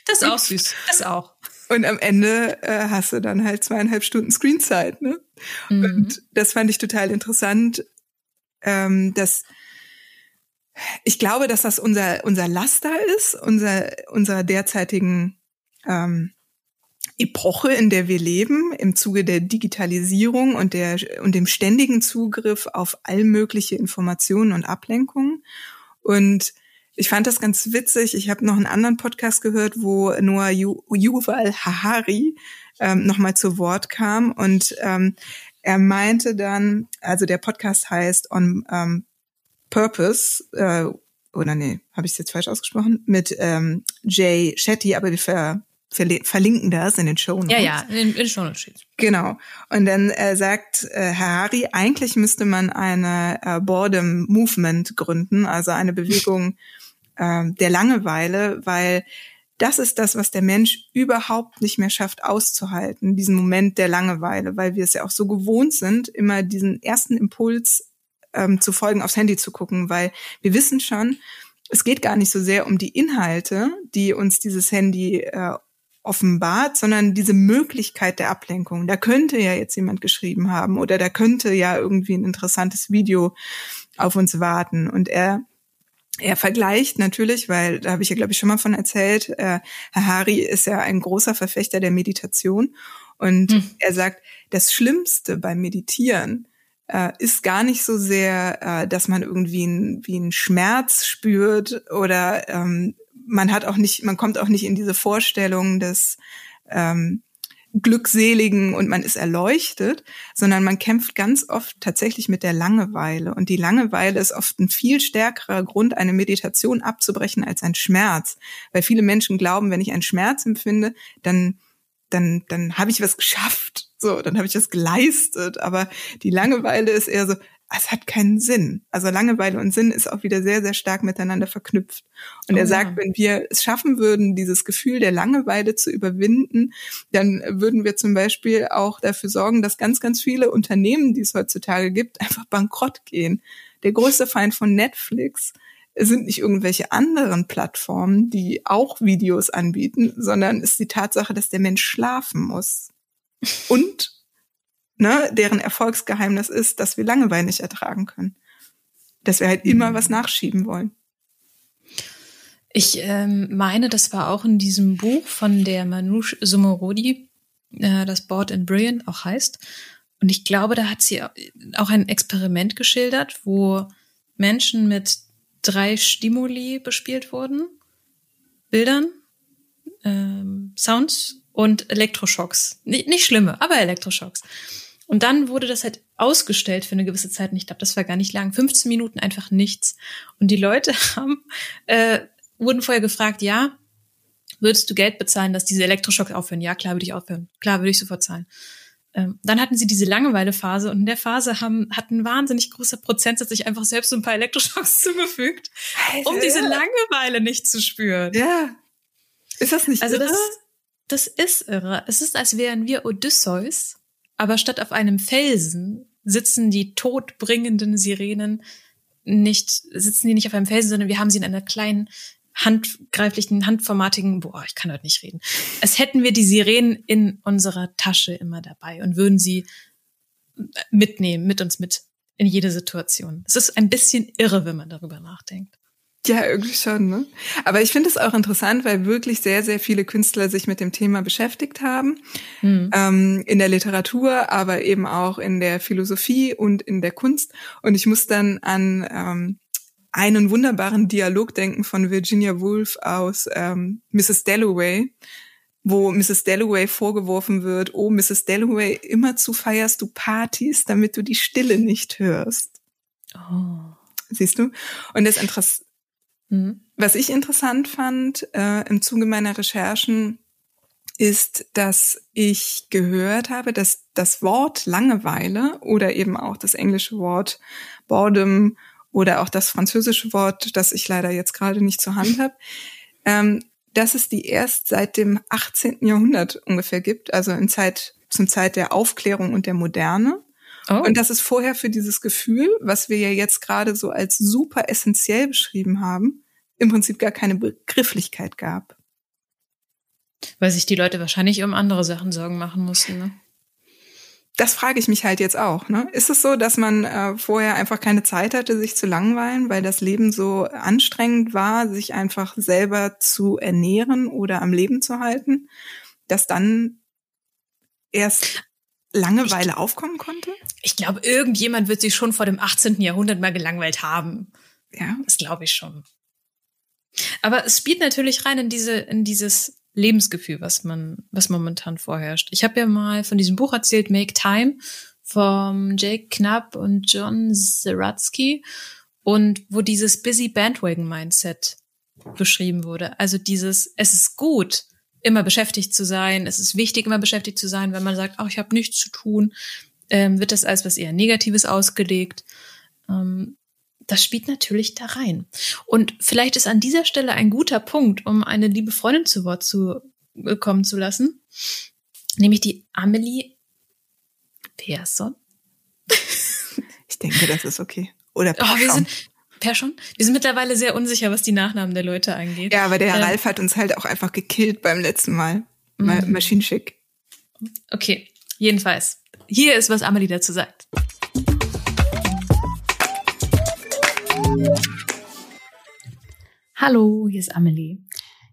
Das ist auch süß. Das auch. Und am Ende äh, hast du dann halt zweieinhalb Stunden Screenzeit, ne? Mhm. Und das fand ich total interessant, ähm, dass ich glaube, dass das unser, unser Laster ist, unser, unserer derzeitigen ähm, Epoche, in der wir leben, im Zuge der Digitalisierung und, der, und dem ständigen Zugriff auf all mögliche Informationen und Ablenkungen. Und ich fand das ganz witzig. Ich habe noch einen anderen Podcast gehört, wo Noah Yuval Harari ähm, nochmal zu Wort kam. Und ähm, er meinte dann, also der Podcast heißt On ähm, Purpose, äh, oder nee, habe ich es jetzt falsch ausgesprochen, mit ähm, Jay Shetty, aber wir ver verlinken das in den Show Notes. Ja, ja, in, den Show Notes. Genau. Und dann äh, sagt äh, Harari, eigentlich müsste man eine äh, Boredom Movement gründen, also eine Bewegung äh, der Langeweile, weil das ist das, was der Mensch überhaupt nicht mehr schafft auszuhalten, diesen Moment der Langeweile, weil wir es ja auch so gewohnt sind, immer diesen ersten Impuls ähm, zu folgen, aufs Handy zu gucken, weil wir wissen schon, es geht gar nicht so sehr um die Inhalte, die uns dieses Handy äh, offenbart, sondern diese Möglichkeit der Ablenkung. Da könnte ja jetzt jemand geschrieben haben oder da könnte ja irgendwie ein interessantes Video auf uns warten. Und er er vergleicht natürlich, weil da habe ich ja, glaube ich, schon mal von erzählt, äh, Herr Hari ist ja ein großer Verfechter der Meditation. Und hm. er sagt, das Schlimmste beim Meditieren äh, ist gar nicht so sehr, äh, dass man irgendwie ein, wie einen Schmerz spürt oder ähm, man hat auch nicht, man kommt auch nicht in diese Vorstellung des ähm, Glückseligen und man ist erleuchtet, sondern man kämpft ganz oft tatsächlich mit der Langeweile. Und die Langeweile ist oft ein viel stärkerer Grund, eine Meditation abzubrechen als ein Schmerz. Weil viele Menschen glauben, wenn ich einen Schmerz empfinde, dann dann, dann habe ich was geschafft, so, dann habe ich was geleistet. Aber die Langeweile ist eher so, es hat keinen Sinn. Also Langeweile und Sinn ist auch wieder sehr, sehr stark miteinander verknüpft. Und oh, er sagt, ja. wenn wir es schaffen würden, dieses Gefühl der Langeweile zu überwinden, dann würden wir zum Beispiel auch dafür sorgen, dass ganz, ganz viele Unternehmen, die es heutzutage gibt, einfach bankrott gehen. Der größte Feind von Netflix sind nicht irgendwelche anderen Plattformen, die auch Videos anbieten, sondern ist die Tatsache, dass der Mensch schlafen muss. Und ne, deren Erfolgsgeheimnis ist, dass wir Langeweile nicht ertragen können. Dass wir halt immer mhm. was nachschieben wollen. Ich ähm, meine, das war auch in diesem Buch von der Manouche Sumorodi, äh, das Board and Brilliant auch heißt. Und ich glaube, da hat sie auch ein Experiment geschildert, wo Menschen mit drei Stimuli bespielt wurden. Bildern, ähm, Sounds und Elektroschocks. Nicht, nicht schlimme, aber Elektroschocks. Und dann wurde das halt ausgestellt für eine gewisse Zeit. Und ich glaube, das war gar nicht lang. 15 Minuten einfach nichts. Und die Leute haben, äh, wurden vorher gefragt, ja, würdest du Geld bezahlen, dass diese Elektroschocks aufhören? Ja, klar würde ich aufhören. Klar würde ich sofort zahlen. Ähm, dann hatten sie diese Langeweile-Phase und in der Phase haben, hat ein wahnsinnig großer Prozentsatz sich einfach selbst so ein paar Elektroschocks zugefügt, Alter. um diese Langeweile nicht zu spüren. Ja. Ist das nicht also irre? Das, das ist irre. Es ist, als wären wir Odysseus, aber statt auf einem Felsen sitzen die todbringenden Sirenen nicht, sitzen die nicht auf einem Felsen, sondern wir haben sie in einer kleinen handgreiflichen, handformatigen, boah, ich kann heute nicht reden. Als hätten wir die Sirenen in unserer Tasche immer dabei und würden sie mitnehmen, mit uns mit in jede Situation. Es ist ein bisschen irre, wenn man darüber nachdenkt. Ja, irgendwie schon, ne? Aber ich finde es auch interessant, weil wirklich sehr, sehr viele Künstler sich mit dem Thema beschäftigt haben. Mhm. Ähm, in der Literatur, aber eben auch in der Philosophie und in der Kunst. Und ich muss dann an ähm, einen wunderbaren Dialog denken von Virginia Woolf aus ähm, Mrs. Dalloway, wo Mrs. Dalloway vorgeworfen wird, oh, Mrs. Dalloway, immer zu feierst du Partys, damit du die Stille nicht hörst. Oh. Siehst du? Und das Interess mhm. Was ich interessant fand äh, im Zuge meiner Recherchen, ist, dass ich gehört habe, dass das Wort Langeweile oder eben auch das englische Wort Boredom oder auch das französische Wort, das ich leider jetzt gerade nicht zur Hand habe, ähm, dass es die erst seit dem 18. Jahrhundert ungefähr gibt, also in Zeit, zum Zeit der Aufklärung und der Moderne. Oh. Und dass es vorher für dieses Gefühl, was wir ja jetzt gerade so als super essentiell beschrieben haben, im Prinzip gar keine Begrifflichkeit gab. Weil sich die Leute wahrscheinlich um andere Sachen Sorgen machen mussten, ne? das frage ich mich halt jetzt auch. Ne? Ist es so, dass man äh, vorher einfach keine Zeit hatte, sich zu langweilen, weil das Leben so anstrengend war, sich einfach selber zu ernähren oder am Leben zu halten, dass dann erst Langeweile ich, aufkommen konnte? Ich glaube, irgendjemand wird sich schon vor dem 18. Jahrhundert mal gelangweilt haben. Ja. Das glaube ich schon. Aber es spielt natürlich rein in diese, in dieses Lebensgefühl, was man, was momentan vorherrscht. Ich habe ja mal von diesem Buch erzählt, Make Time, vom Jake Knapp und John Zeratsky und wo dieses Busy Bandwagon Mindset beschrieben wurde. Also dieses, es ist gut, immer beschäftigt zu sein, es ist wichtig, immer beschäftigt zu sein, wenn man sagt, ach, ich habe nichts zu tun, ähm, wird das als was eher Negatives ausgelegt. Ähm, das spielt natürlich da rein. Und vielleicht ist an dieser Stelle ein guter Punkt, um eine liebe Freundin zu Wort zu äh, kommen zu lassen, nämlich die Amelie Persson. Ich denke, das ist okay. Oder Persson. Oh, wir sind, Persson? Wir sind mittlerweile sehr unsicher, was die Nachnamen der Leute angeht. Ja, aber der Herr ähm, Ralf hat uns halt auch einfach gekillt beim letzten Mal. Mhm. Maschinenschick. Okay, jedenfalls. Hier ist, was Amelie dazu sagt. Hallo, hier ist Amelie.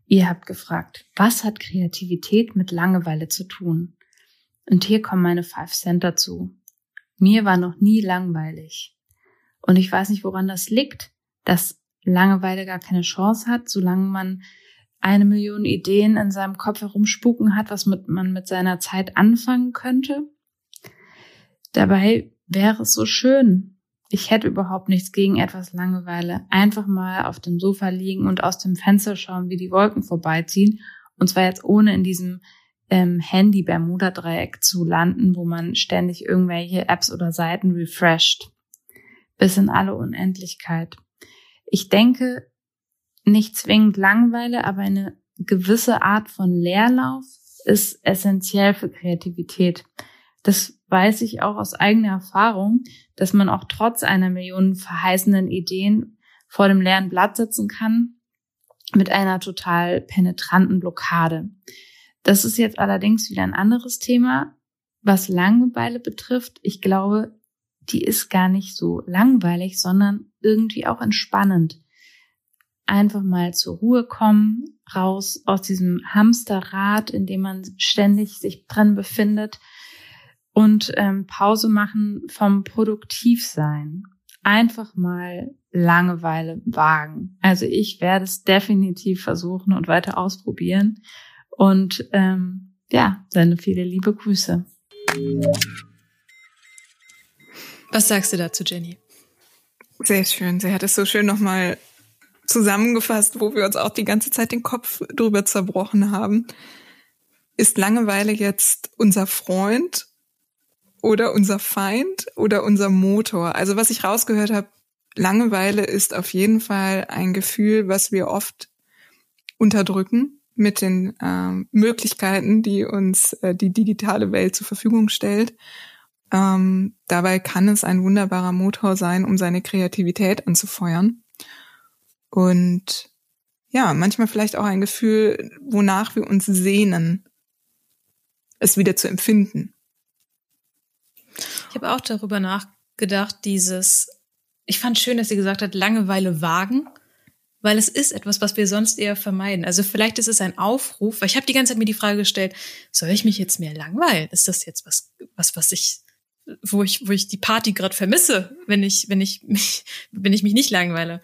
Ihr habt gefragt, was hat Kreativität mit Langeweile zu tun? Und hier kommen meine Five Cent dazu. Mir war noch nie langweilig. Und ich weiß nicht, woran das liegt, dass Langeweile gar keine Chance hat, solange man eine Million Ideen in seinem Kopf herumspuken hat, was mit, man mit seiner Zeit anfangen könnte. Dabei wäre es so schön, ich hätte überhaupt nichts gegen etwas Langeweile. Einfach mal auf dem Sofa liegen und aus dem Fenster schauen, wie die Wolken vorbeiziehen. Und zwar jetzt ohne in diesem ähm, Handy-Bermuda-Dreieck zu landen, wo man ständig irgendwelche Apps oder Seiten refresht. Bis in alle Unendlichkeit. Ich denke, nicht zwingend Langeweile, aber eine gewisse Art von Leerlauf ist essentiell für Kreativität. Das weiß ich auch aus eigener Erfahrung, dass man auch trotz einer Million verheißenden Ideen vor dem leeren Blatt sitzen kann mit einer total penetranten Blockade. Das ist jetzt allerdings wieder ein anderes Thema, was Langeweile betrifft. Ich glaube, die ist gar nicht so langweilig, sondern irgendwie auch entspannend. einfach mal zur Ruhe kommen, raus aus diesem Hamsterrad, in dem man ständig sich drin befindet und ähm, Pause machen vom Produktivsein. Einfach mal Langeweile wagen. Also ich werde es definitiv versuchen und weiter ausprobieren. Und ähm, ja, sende viele liebe Grüße. Was sagst du dazu, Jenny? Sehr schön. Sie hat es so schön nochmal zusammengefasst, wo wir uns auch die ganze Zeit den Kopf drüber zerbrochen haben. Ist Langeweile jetzt unser Freund oder unser Feind oder unser Motor? Also was ich rausgehört habe, Langeweile ist auf jeden Fall ein Gefühl, was wir oft unterdrücken mit den äh, Möglichkeiten, die uns äh, die digitale Welt zur Verfügung stellt. Ähm, dabei kann es ein wunderbarer Motor sein, um seine Kreativität anzufeuern. Und ja, manchmal vielleicht auch ein Gefühl, wonach wir uns sehnen, es wieder zu empfinden. Ich habe auch darüber nachgedacht, dieses, ich fand schön, dass sie gesagt hat, Langeweile wagen, weil es ist etwas, was wir sonst eher vermeiden. Also vielleicht ist es ein Aufruf, weil ich habe die ganze Zeit mir die Frage gestellt, soll ich mich jetzt mehr langweilen? Ist das jetzt was, was, was ich, wo ich, wo ich die Party gerade vermisse, wenn ich, wenn ich mich, wenn ich mich nicht langweile?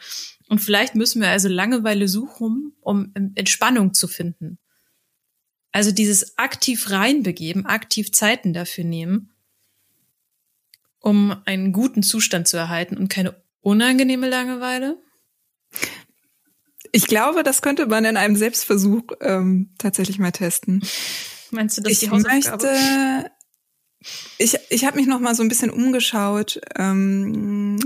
Und vielleicht müssen wir also Langeweile suchen, um Entspannung zu finden. Also dieses aktiv reinbegeben, aktiv Zeiten dafür nehmen, um einen guten Zustand zu erhalten und keine unangenehme Langeweile? Ich glaube, das könnte man in einem Selbstversuch ähm, tatsächlich mal testen. Meinst du, das ich die Hausaufgabe? Möchte, ich ich habe mich noch mal so ein bisschen umgeschaut. Ähm,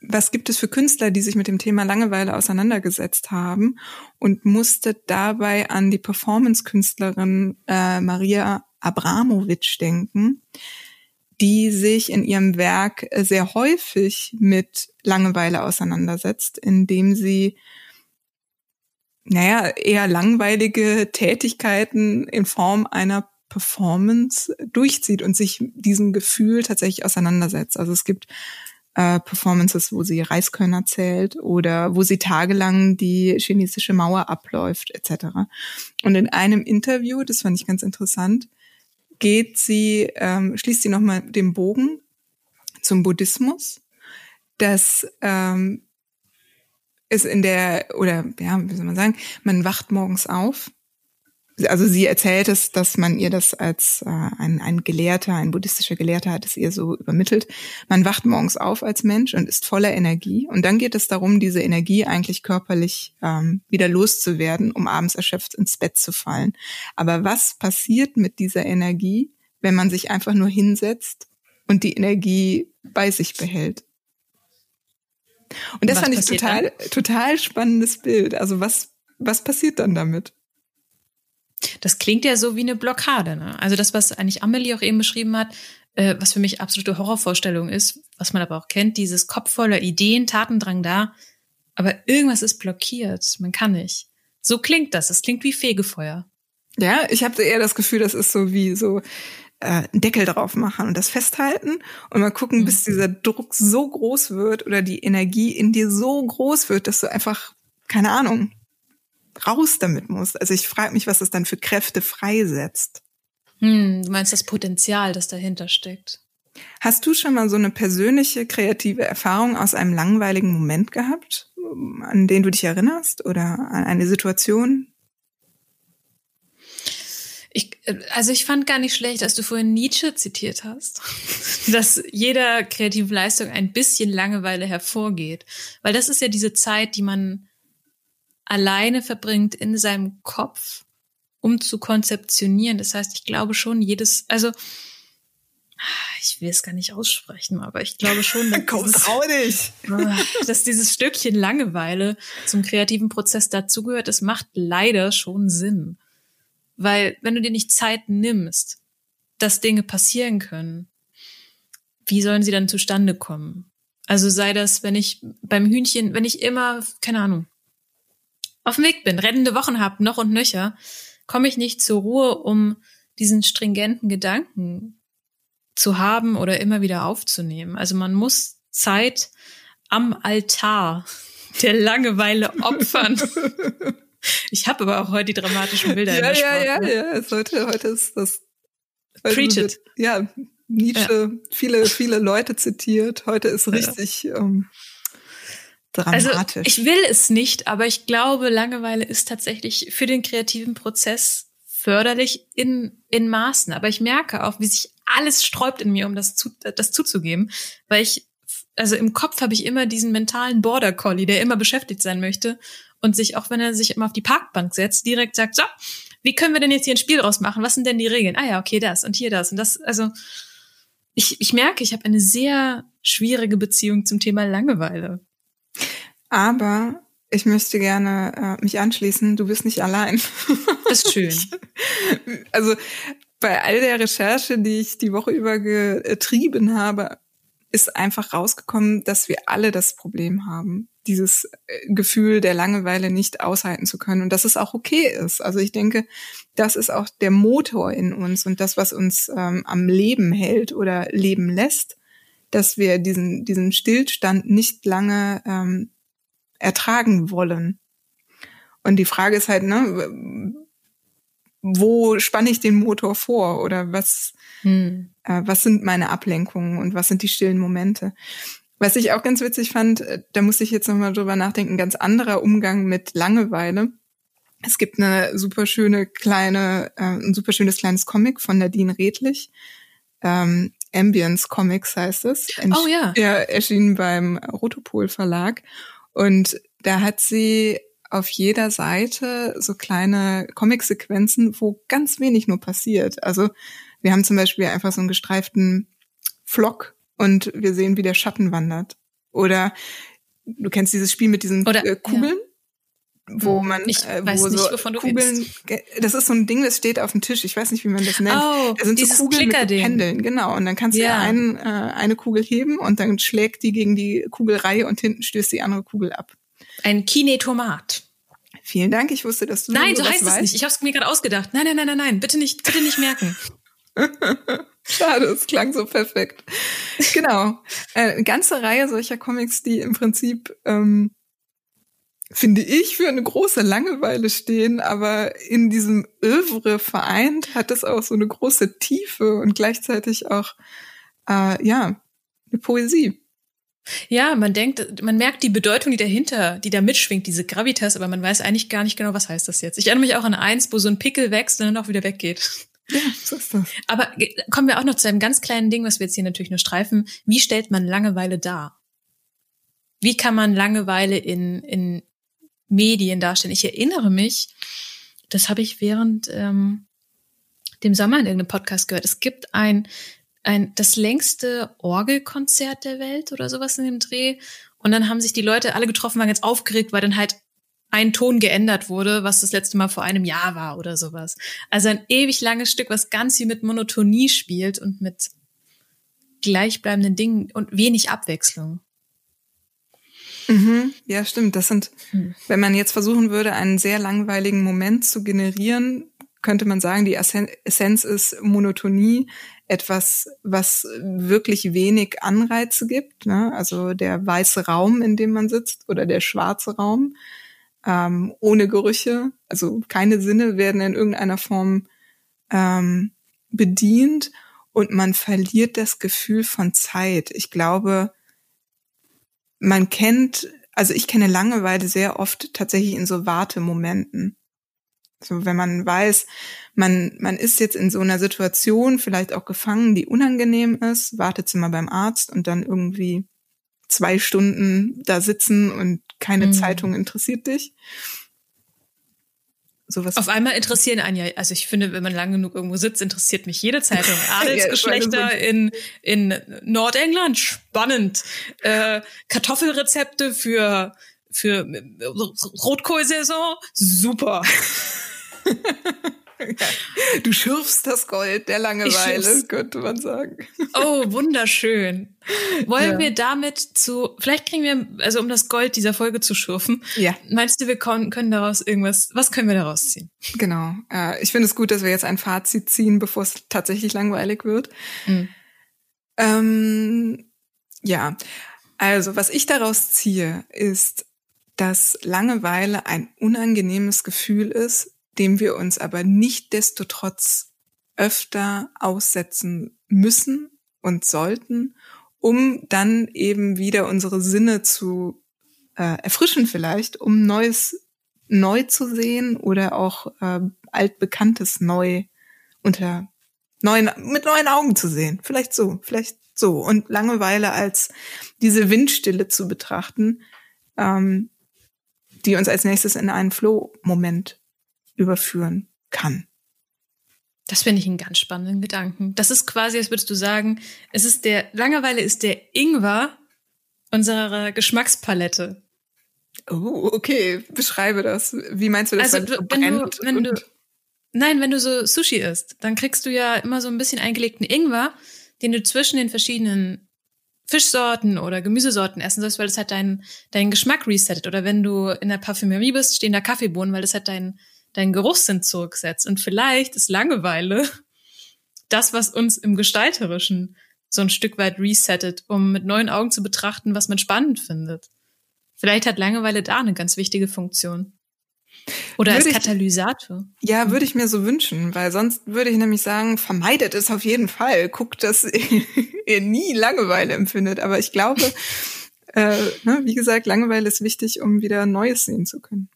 was gibt es für Künstler, die sich mit dem Thema Langeweile auseinandergesetzt haben und musste dabei an die Performance-Künstlerin äh, Maria Abramovic denken, die sich in ihrem Werk sehr häufig mit Langeweile auseinandersetzt, indem sie naja, eher langweilige Tätigkeiten in Form einer Performance durchzieht und sich diesem Gefühl tatsächlich auseinandersetzt. Also es gibt äh, Performances, wo sie Reiskörner zählt oder wo sie tagelang die chinesische Mauer abläuft, etc. Und in einem Interview, das fand ich ganz interessant, geht sie, ähm, schließt sie nochmal den Bogen zum Buddhismus, dass ähm, es in der, oder ja, wie soll man sagen, man wacht morgens auf also sie erzählt es, dass man ihr das als äh, ein, ein Gelehrter, ein buddhistischer Gelehrter hat es ihr so übermittelt. Man wacht morgens auf als Mensch und ist voller Energie. Und dann geht es darum, diese Energie eigentlich körperlich ähm, wieder loszuwerden, um abends erschöpft ins Bett zu fallen. Aber was passiert mit dieser Energie, wenn man sich einfach nur hinsetzt und die Energie bei sich behält? Und das was fand ich total, dann? total spannendes Bild. Also was, was passiert dann damit? Das klingt ja so wie eine Blockade. Ne? Also das, was eigentlich Amelie auch eben beschrieben hat, äh, was für mich absolute Horrorvorstellung ist, was man aber auch kennt, dieses Kopf voller Ideen, Tatendrang da, aber irgendwas ist blockiert. Man kann nicht. So klingt das. Es klingt wie Fegefeuer. Ja, ich habe eher das Gefühl, das ist so wie so äh, einen Deckel drauf machen und das festhalten und mal gucken, mhm. bis dieser Druck so groß wird oder die Energie in dir so groß wird, dass du einfach, keine Ahnung, raus damit muss. Also ich frage mich, was es dann für Kräfte freisetzt. Hm, du meinst das Potenzial, das dahinter steckt. Hast du schon mal so eine persönliche kreative Erfahrung aus einem langweiligen Moment gehabt, an den du dich erinnerst oder an eine Situation? Ich, also ich fand gar nicht schlecht, dass du vorhin Nietzsche zitiert hast, dass jeder kreativen Leistung ein bisschen Langeweile hervorgeht, weil das ist ja diese Zeit, die man alleine verbringt in seinem Kopf, um zu konzeptionieren. Das heißt, ich glaube schon, jedes, also ich will es gar nicht aussprechen, aber ich glaube schon, dass, dieses, dass dieses Stückchen Langeweile zum kreativen Prozess dazugehört. Es macht leider schon Sinn. Weil wenn du dir nicht Zeit nimmst, dass Dinge passieren können, wie sollen sie dann zustande kommen? Also sei das, wenn ich beim Hühnchen, wenn ich immer, keine Ahnung, auf dem Weg bin, rettende Wochen habe, noch und nöcher, komme ich nicht zur Ruhe, um diesen stringenten Gedanken zu haben oder immer wieder aufzunehmen. Also man muss Zeit am Altar der Langeweile opfern. Ich habe aber auch heute die dramatischen Bilder ja, in der ja, Sprache. ja, ja, es heute, heute ist das. heute Preach wird- it. Ja, Nietzsche, viele, viele Leute zitiert. Heute ist richtig ähm, Also dramatisch. ich will es nicht, aber ich glaube, Langeweile ist tatsächlich für den kreativen Prozess förderlich in, in Maßen. Aber ich merke auch, wie sich alles sträubt in mir, um das, zu, das zuzugeben, weil ich, also im Kopf habe ich immer diesen mentalen Border Collie, der immer beschäftigt sein möchte und sich, auch wenn er sich immer auf die Parkbank setzt, direkt sagt, so, wie können wir denn jetzt hier ein Spiel draus machen? Was sind denn die Regeln? Ah ja, okay, das und hier das und das. Also ich, ich merke, ich habe eine sehr schwierige Beziehung zum Thema Langeweile. Aber ich möchte gerne äh, mich anschließen. Du bist nicht allein. Das ist schön. also bei all der Recherche, die ich die Woche über getrieben habe, ist einfach rausgekommen, dass wir alle das Problem haben, dieses äh, Gefühl der Langeweile nicht aushalten zu können und dass es auch okay ist. Also ich denke, das ist auch der Motor in uns und das, was uns ähm, am Leben hält oder leben lässt, dass wir diesen, diesen Stillstand nicht lange ähm, ertragen wollen. Und die Frage ist halt, ne, wo spanne ich den Motor vor oder was, Hm. äh, was sind meine Ablenkungen und was sind die stillen Momente. Was ich auch ganz witzig fand, äh, da musste ich jetzt nochmal drüber nachdenken, ganz anderer Umgang mit Langeweile. Es gibt eine super schöne kleine, äh, ein super schönes kleines Comic von Nadine Redlich. Ähm, Ambience Comics heißt es. Oh ja. Ja, erschienen beim Rotopol Verlag. Und da hat sie auf jeder Seite so kleine Comic-Sequenzen, wo ganz wenig nur passiert. Also wir haben zum Beispiel einfach so einen gestreiften Flock und wir sehen, wie der Schatten wandert. Oder du kennst dieses Spiel mit diesen Oder- äh, Kugeln, wo man Ich äh, weiß wo nicht, so du Kugeln, ge- das ist so ein Ding, das steht auf dem Tisch. Ich weiß nicht, wie man das nennt. Oh, da sind so Kugeln mit. Pendeln, genau. Und dann kannst du Ja. ein, äh, eine Kugel heben und dann schlägt die gegen die Kugelreihe und hinten stößt die andere Kugel ab. Ein Kinetomat. Vielen Dank, ich wusste, dass du Nein, so heißt es weißt. nicht. Ich habe es mir gerade ausgedacht. Nein, nein, nein, nein, nein. Bitte nicht, bitte nicht merken. Schade, es klang so perfekt. genau. Äh, eine ganze Reihe solcher Comics, die im Prinzip, ähm, finde ich, für eine große Langeweile stehen, aber in diesem Övre vereint hat es auch so eine große Tiefe und gleichzeitig auch, äh, ja, eine Poesie. Ja, man denkt, man merkt die Bedeutung, die dahinter, die da mitschwingt, diese Gravitas, aber man weiß eigentlich gar nicht genau, was heißt das jetzt. Ich erinnere mich auch an eins, wo so ein Pickel wächst und dann auch wieder weggeht. Ja, so ist das. Aber kommen wir auch noch zu einem ganz kleinen Ding, was wir jetzt hier natürlich nur streifen. Wie stellt man Langeweile dar? Wie kann man Langeweile in, in Medien darstellen? Ich erinnere mich, das habe ich während ähm, dem Sommer in irgendeinem Podcast gehört. Es gibt ein, ein das längste Orgelkonzert der Welt oder sowas in dem Dreh. Und dann haben sich die Leute alle getroffen, waren ganz aufgeregt, weil dann halt ein Ton geändert wurde, was das letzte Mal vor einem Jahr war oder sowas. Also ein ewig langes Stück, was ganz viel mit Monotonie spielt und mit gleichbleibenden Dingen und wenig Abwechslung. Mhm, ja, stimmt. Das sind, Hm. wenn man jetzt versuchen würde, einen sehr langweiligen Moment zu generieren, könnte man sagen, die Essen- Essenz ist Monotonie, etwas, was wirklich wenig Anreize gibt. Ne? Also der weiße Raum, in dem man sitzt, oder der schwarze Raum, ähm, ohne Gerüche, also keine Sinne werden in irgendeiner Form ähm, bedient und man verliert das Gefühl von Zeit. Ich glaube, man kennt, also ich kenne Langeweile sehr oft tatsächlich in so Wartemomenten. So, wenn man weiß, man, man ist jetzt in so einer Situation, vielleicht auch gefangen, die unangenehm ist, Wartezimmer beim Arzt und dann irgendwie zwei Stunden da sitzen und keine Mhm. Zeitung interessiert dich. Sowas. Auf einmal interessieren einen ja, also ich finde, wenn man lang genug irgendwo sitzt, interessiert mich jede Zeitung. Adelsgeschlechter in, in Nordengland, spannend. Äh, Kartoffelrezepte für, für Rotkohlsaison, super. du schürfst das Gold der Langeweile, könnte man sagen. Oh, wunderschön. Wollen Ja. wir damit zu, vielleicht kriegen wir, also um das Gold dieser Folge zu schürfen, Ja. meinst du, wir können daraus irgendwas, was können wir daraus ziehen? Genau. Äh, ich finde es gut, dass wir jetzt ein Fazit ziehen, bevor es tatsächlich langweilig wird. Mhm. Ähm, ja, also was ich daraus ziehe, ist, dass Langeweile ein unangenehmes Gefühl ist, dem wir uns aber nicht desto trotz öfter aussetzen müssen und sollten, um dann eben wieder unsere Sinne zu äh, erfrischen vielleicht, um Neues neu zu sehen oder auch äh, altbekanntes neu unter neuen mit neuen Augen zu sehen. Vielleicht so, vielleicht so und Langeweile als diese Windstille zu betrachten, ähm, die uns als nächstes in einen Flow-Moment überführen kann. Das finde ich einen ganz spannenden Gedanken. Das ist quasi, als würdest du sagen, es ist der, Langeweile ist der Ingwer unserer Geschmackspalette. Oh, okay. Beschreibe das. Wie meinst du das? Also, so wenn du, wenn du, nein, wenn du so Sushi isst, dann kriegst du ja immer so ein bisschen eingelegten Ingwer, den du zwischen den verschiedenen Fischsorten oder Gemüsesorten essen sollst, weil das halt deinen deinen Geschmack resettet. Oder wenn du in der Parfümerie bist, stehen da Kaffeebohnen, weil das halt deinen deinen Geruchssinn zurücksetzt. Und vielleicht ist Langeweile das, was uns im Gestalterischen so ein Stück weit resettet, um mit neuen Augen zu betrachten, was man spannend findet. Vielleicht hat Langeweile da eine ganz wichtige Funktion. Oder würde als Katalysator. Ich, ja, würde ich mir so wünschen, weil sonst würde ich nämlich sagen, vermeidet es auf jeden Fall. Guckt, dass ihr nie Langeweile empfindet. Aber ich glaube, äh, ne, wie gesagt, Langeweile ist wichtig, um wieder Neues sehen zu können.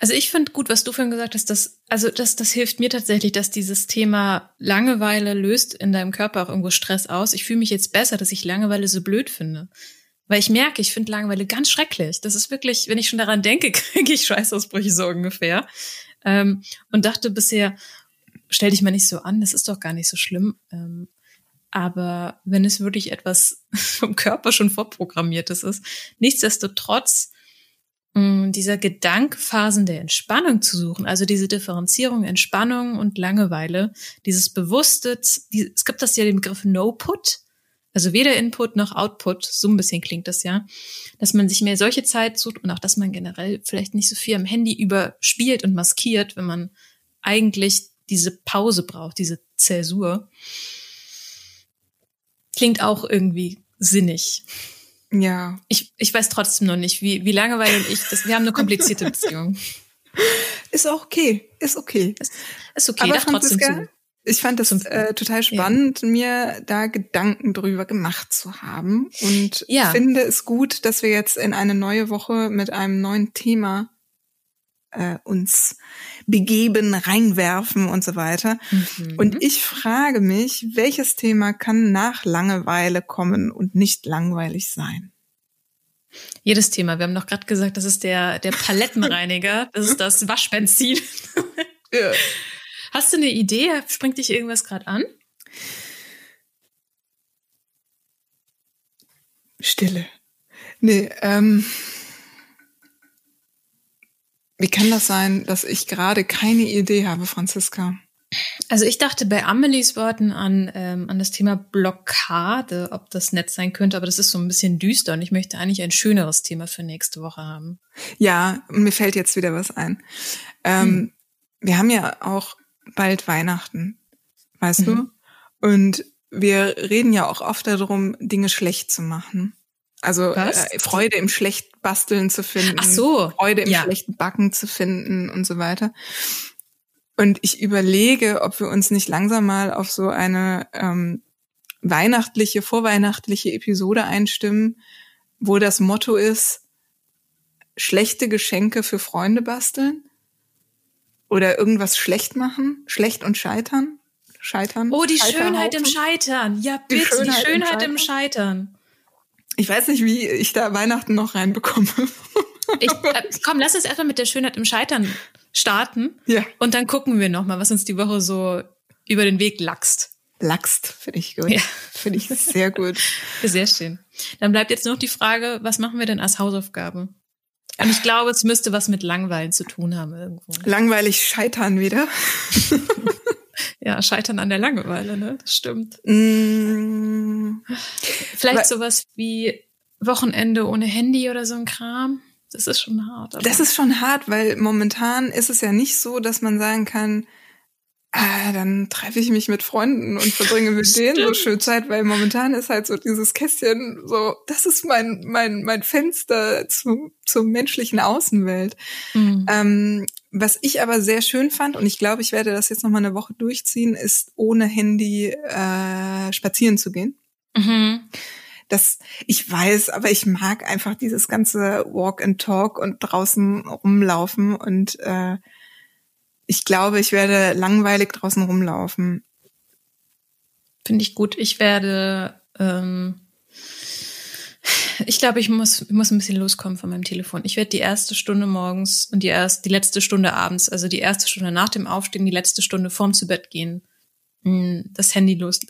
Also ich finde gut, was du vorhin gesagt hast, dass, also das, das hilft mir tatsächlich, dass dieses Thema Langeweile löst in deinem Körper auch irgendwo Stress aus. Ich fühle mich jetzt besser, dass ich Langeweile so blöd finde. Weil ich merke, ich finde Langeweile ganz schrecklich. Das ist wirklich, wenn ich schon daran denke, kriege ich Schweißausbrüche so ungefähr. Ähm, und dachte bisher, stell dich mal nicht so an, das ist doch gar nicht so schlimm. Ähm, aber wenn es wirklich etwas vom Körper schon vorprogrammiertes ist, nichtsdestotrotz mm, dieser Gedankphasen der Entspannung zu suchen, also diese Differenzierung Entspannung und Langeweile, dieses bewusste, die, es gibt das ja den Begriff No-Put, also weder Input noch Output, so ein bisschen klingt das ja, dass man sich mehr solche Zeit sucht und auch, dass man generell vielleicht nicht so viel am Handy überspielt und maskiert, wenn man eigentlich diese Pause braucht, diese Zäsur. Klingt auch irgendwie sinnig. Ja. Ich, ich weiß trotzdem noch nicht, wie, wie Langeweile und ich, das, wir haben eine komplizierte Beziehung. Ist auch okay, ist okay. Ist, ist okay, Aber trotzdem zu. Ich fand das äh, total spannend, ja. mir da Gedanken drüber gemacht zu haben und ja. finde es gut, dass wir jetzt in eine neue Woche mit einem neuen Thema äh, uns begeben, reinwerfen und so weiter. Mhm. Und ich frage mich, welches Thema kann nach Langeweile kommen und nicht langweilig sein? Jedes Thema. Wir haben noch gerade gesagt, das ist der, der Palettenreiniger, das ist das Waschbenzin. ja. Hast du eine Idee? Springt dich irgendwas gerade an? Stille. Nee, ähm. Wie kann das sein, dass ich gerade keine Idee habe, Franziska? Also ich dachte bei Amelies Worten an, ähm, an das Thema Blockade, ob das nett sein könnte, aber das ist so ein bisschen düster und ich möchte eigentlich ein schöneres Thema für nächste Woche haben. Ja, mir fällt jetzt wieder was ein. Ähm, hm. Wir haben ja auch bald Weihnachten, weißt mhm. du? Und wir reden ja auch oft darum, Dinge schlecht zu machen. Also äh, Freude im schlecht basteln zu finden, Ach so, Freude im ja. schlechten Backen zu finden und so weiter. Und ich überlege, ob wir uns nicht langsam mal auf so eine ähm, weihnachtliche, vorweihnachtliche Episode einstimmen, wo das Motto ist, schlechte Geschenke für Freunde basteln oder irgendwas schlecht machen, schlecht und scheitern, scheitern. Oh, die Schönheit im Scheitern. Ja, bitte, die Schönheit, die Schönheit im, Scheitern. im, Scheitern. Ich weiß nicht, wie ich da Weihnachten noch reinbekomme. Ich, äh, komm, lass uns erstmal mit der Schönheit im Scheitern starten. Ja. Und dann gucken wir nochmal, was uns die Woche so über den Weg lachst. Lachst, finde ich gut. Ja. Finde ich sehr gut. Sehr schön. Dann bleibt jetzt noch die Frage, was machen wir denn als Hausaufgabe? Und ich glaube, es müsste was mit Langweilen zu tun haben irgendwo. Langweilig scheitern wieder. ja, scheitern an der Langeweile, ne? Das stimmt. Mm. Vielleicht sowas wie Wochenende ohne Handy oder so ein Kram. Das ist schon hart. das ist schon hart, weil momentan ist es ja nicht so, dass man sagen kann, Ah, dann treffe ich mich mit Freunden und verbringe mit denen so schön Zeit, weil momentan ist halt so dieses Kästchen so, das ist mein, mein, mein Fenster zu, zur menschlichen Außenwelt. Mhm. Ähm, was ich aber sehr schön fand, und ich glaube, ich werde das jetzt noch mal eine Woche durchziehen, ist ohne Handy äh, spazieren zu gehen. Mhm. Das, ich weiß, aber ich mag einfach dieses ganze Walk and Talk und draußen rumlaufen und äh, ich glaube, ich werde langweilig draußen rumlaufen. Finde ich gut. Ich werde, ähm, ich glaube, ich muss, ich muss ein bisschen loskommen von meinem Telefon. Ich werde die erste Stunde morgens und die erste, die letzte Stunde abends, also die erste Stunde nach dem Aufstehen, die letzte Stunde vorm zu Bett gehen, hm, das Handy los,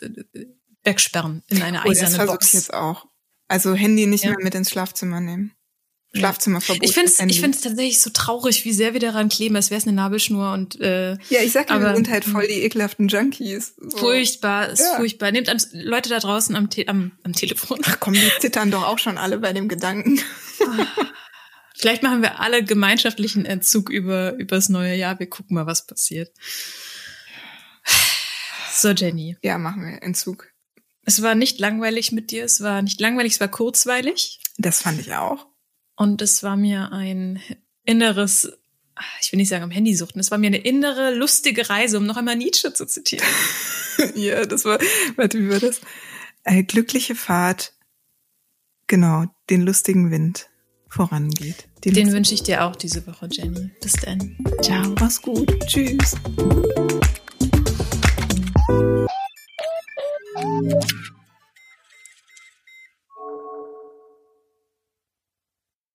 wegsperren in eine oh, eiserne das Box. ich jetzt auch. Also Handy nicht ja. mehr mit ins Schlafzimmer nehmen. Schlafzimmerverbot. Ich finde es ich find's tatsächlich so traurig, wie sehr wir daran kleben, als wäre es eine Nabelschnur und äh, Ja, ich sag ja, wir sind halt voll die ekelhaften Junkies. So. Furchtbar, ist ja. furchtbar. Nehmt an, Leute da draußen am, Te am, am Telefon. Ach komm, die zittern doch auch schon alle bei dem Gedanken. Vielleicht machen wir alle gemeinschaftlichen Entzug über übers neue Jahr. Wir gucken mal, was passiert. So, Jenny. Ja, machen wir Entzug. Es war nicht langweilig mit dir, es war nicht langweilig, es war kurzweilig. Das fand ich auch. Und es war mir ein inneres, ich will nicht sagen am Handy suchten, es war mir eine innere, lustige Reise, um noch einmal Nietzsche zu zitieren. ja, das war, warte, wie war das? Eine glückliche Fahrt, genau, den lustigen Wind vorangeht. Den, den wünsche ich dir auch diese Woche, Jenny. Bis dann. Ciao. Mach's gut. Tschüss. Música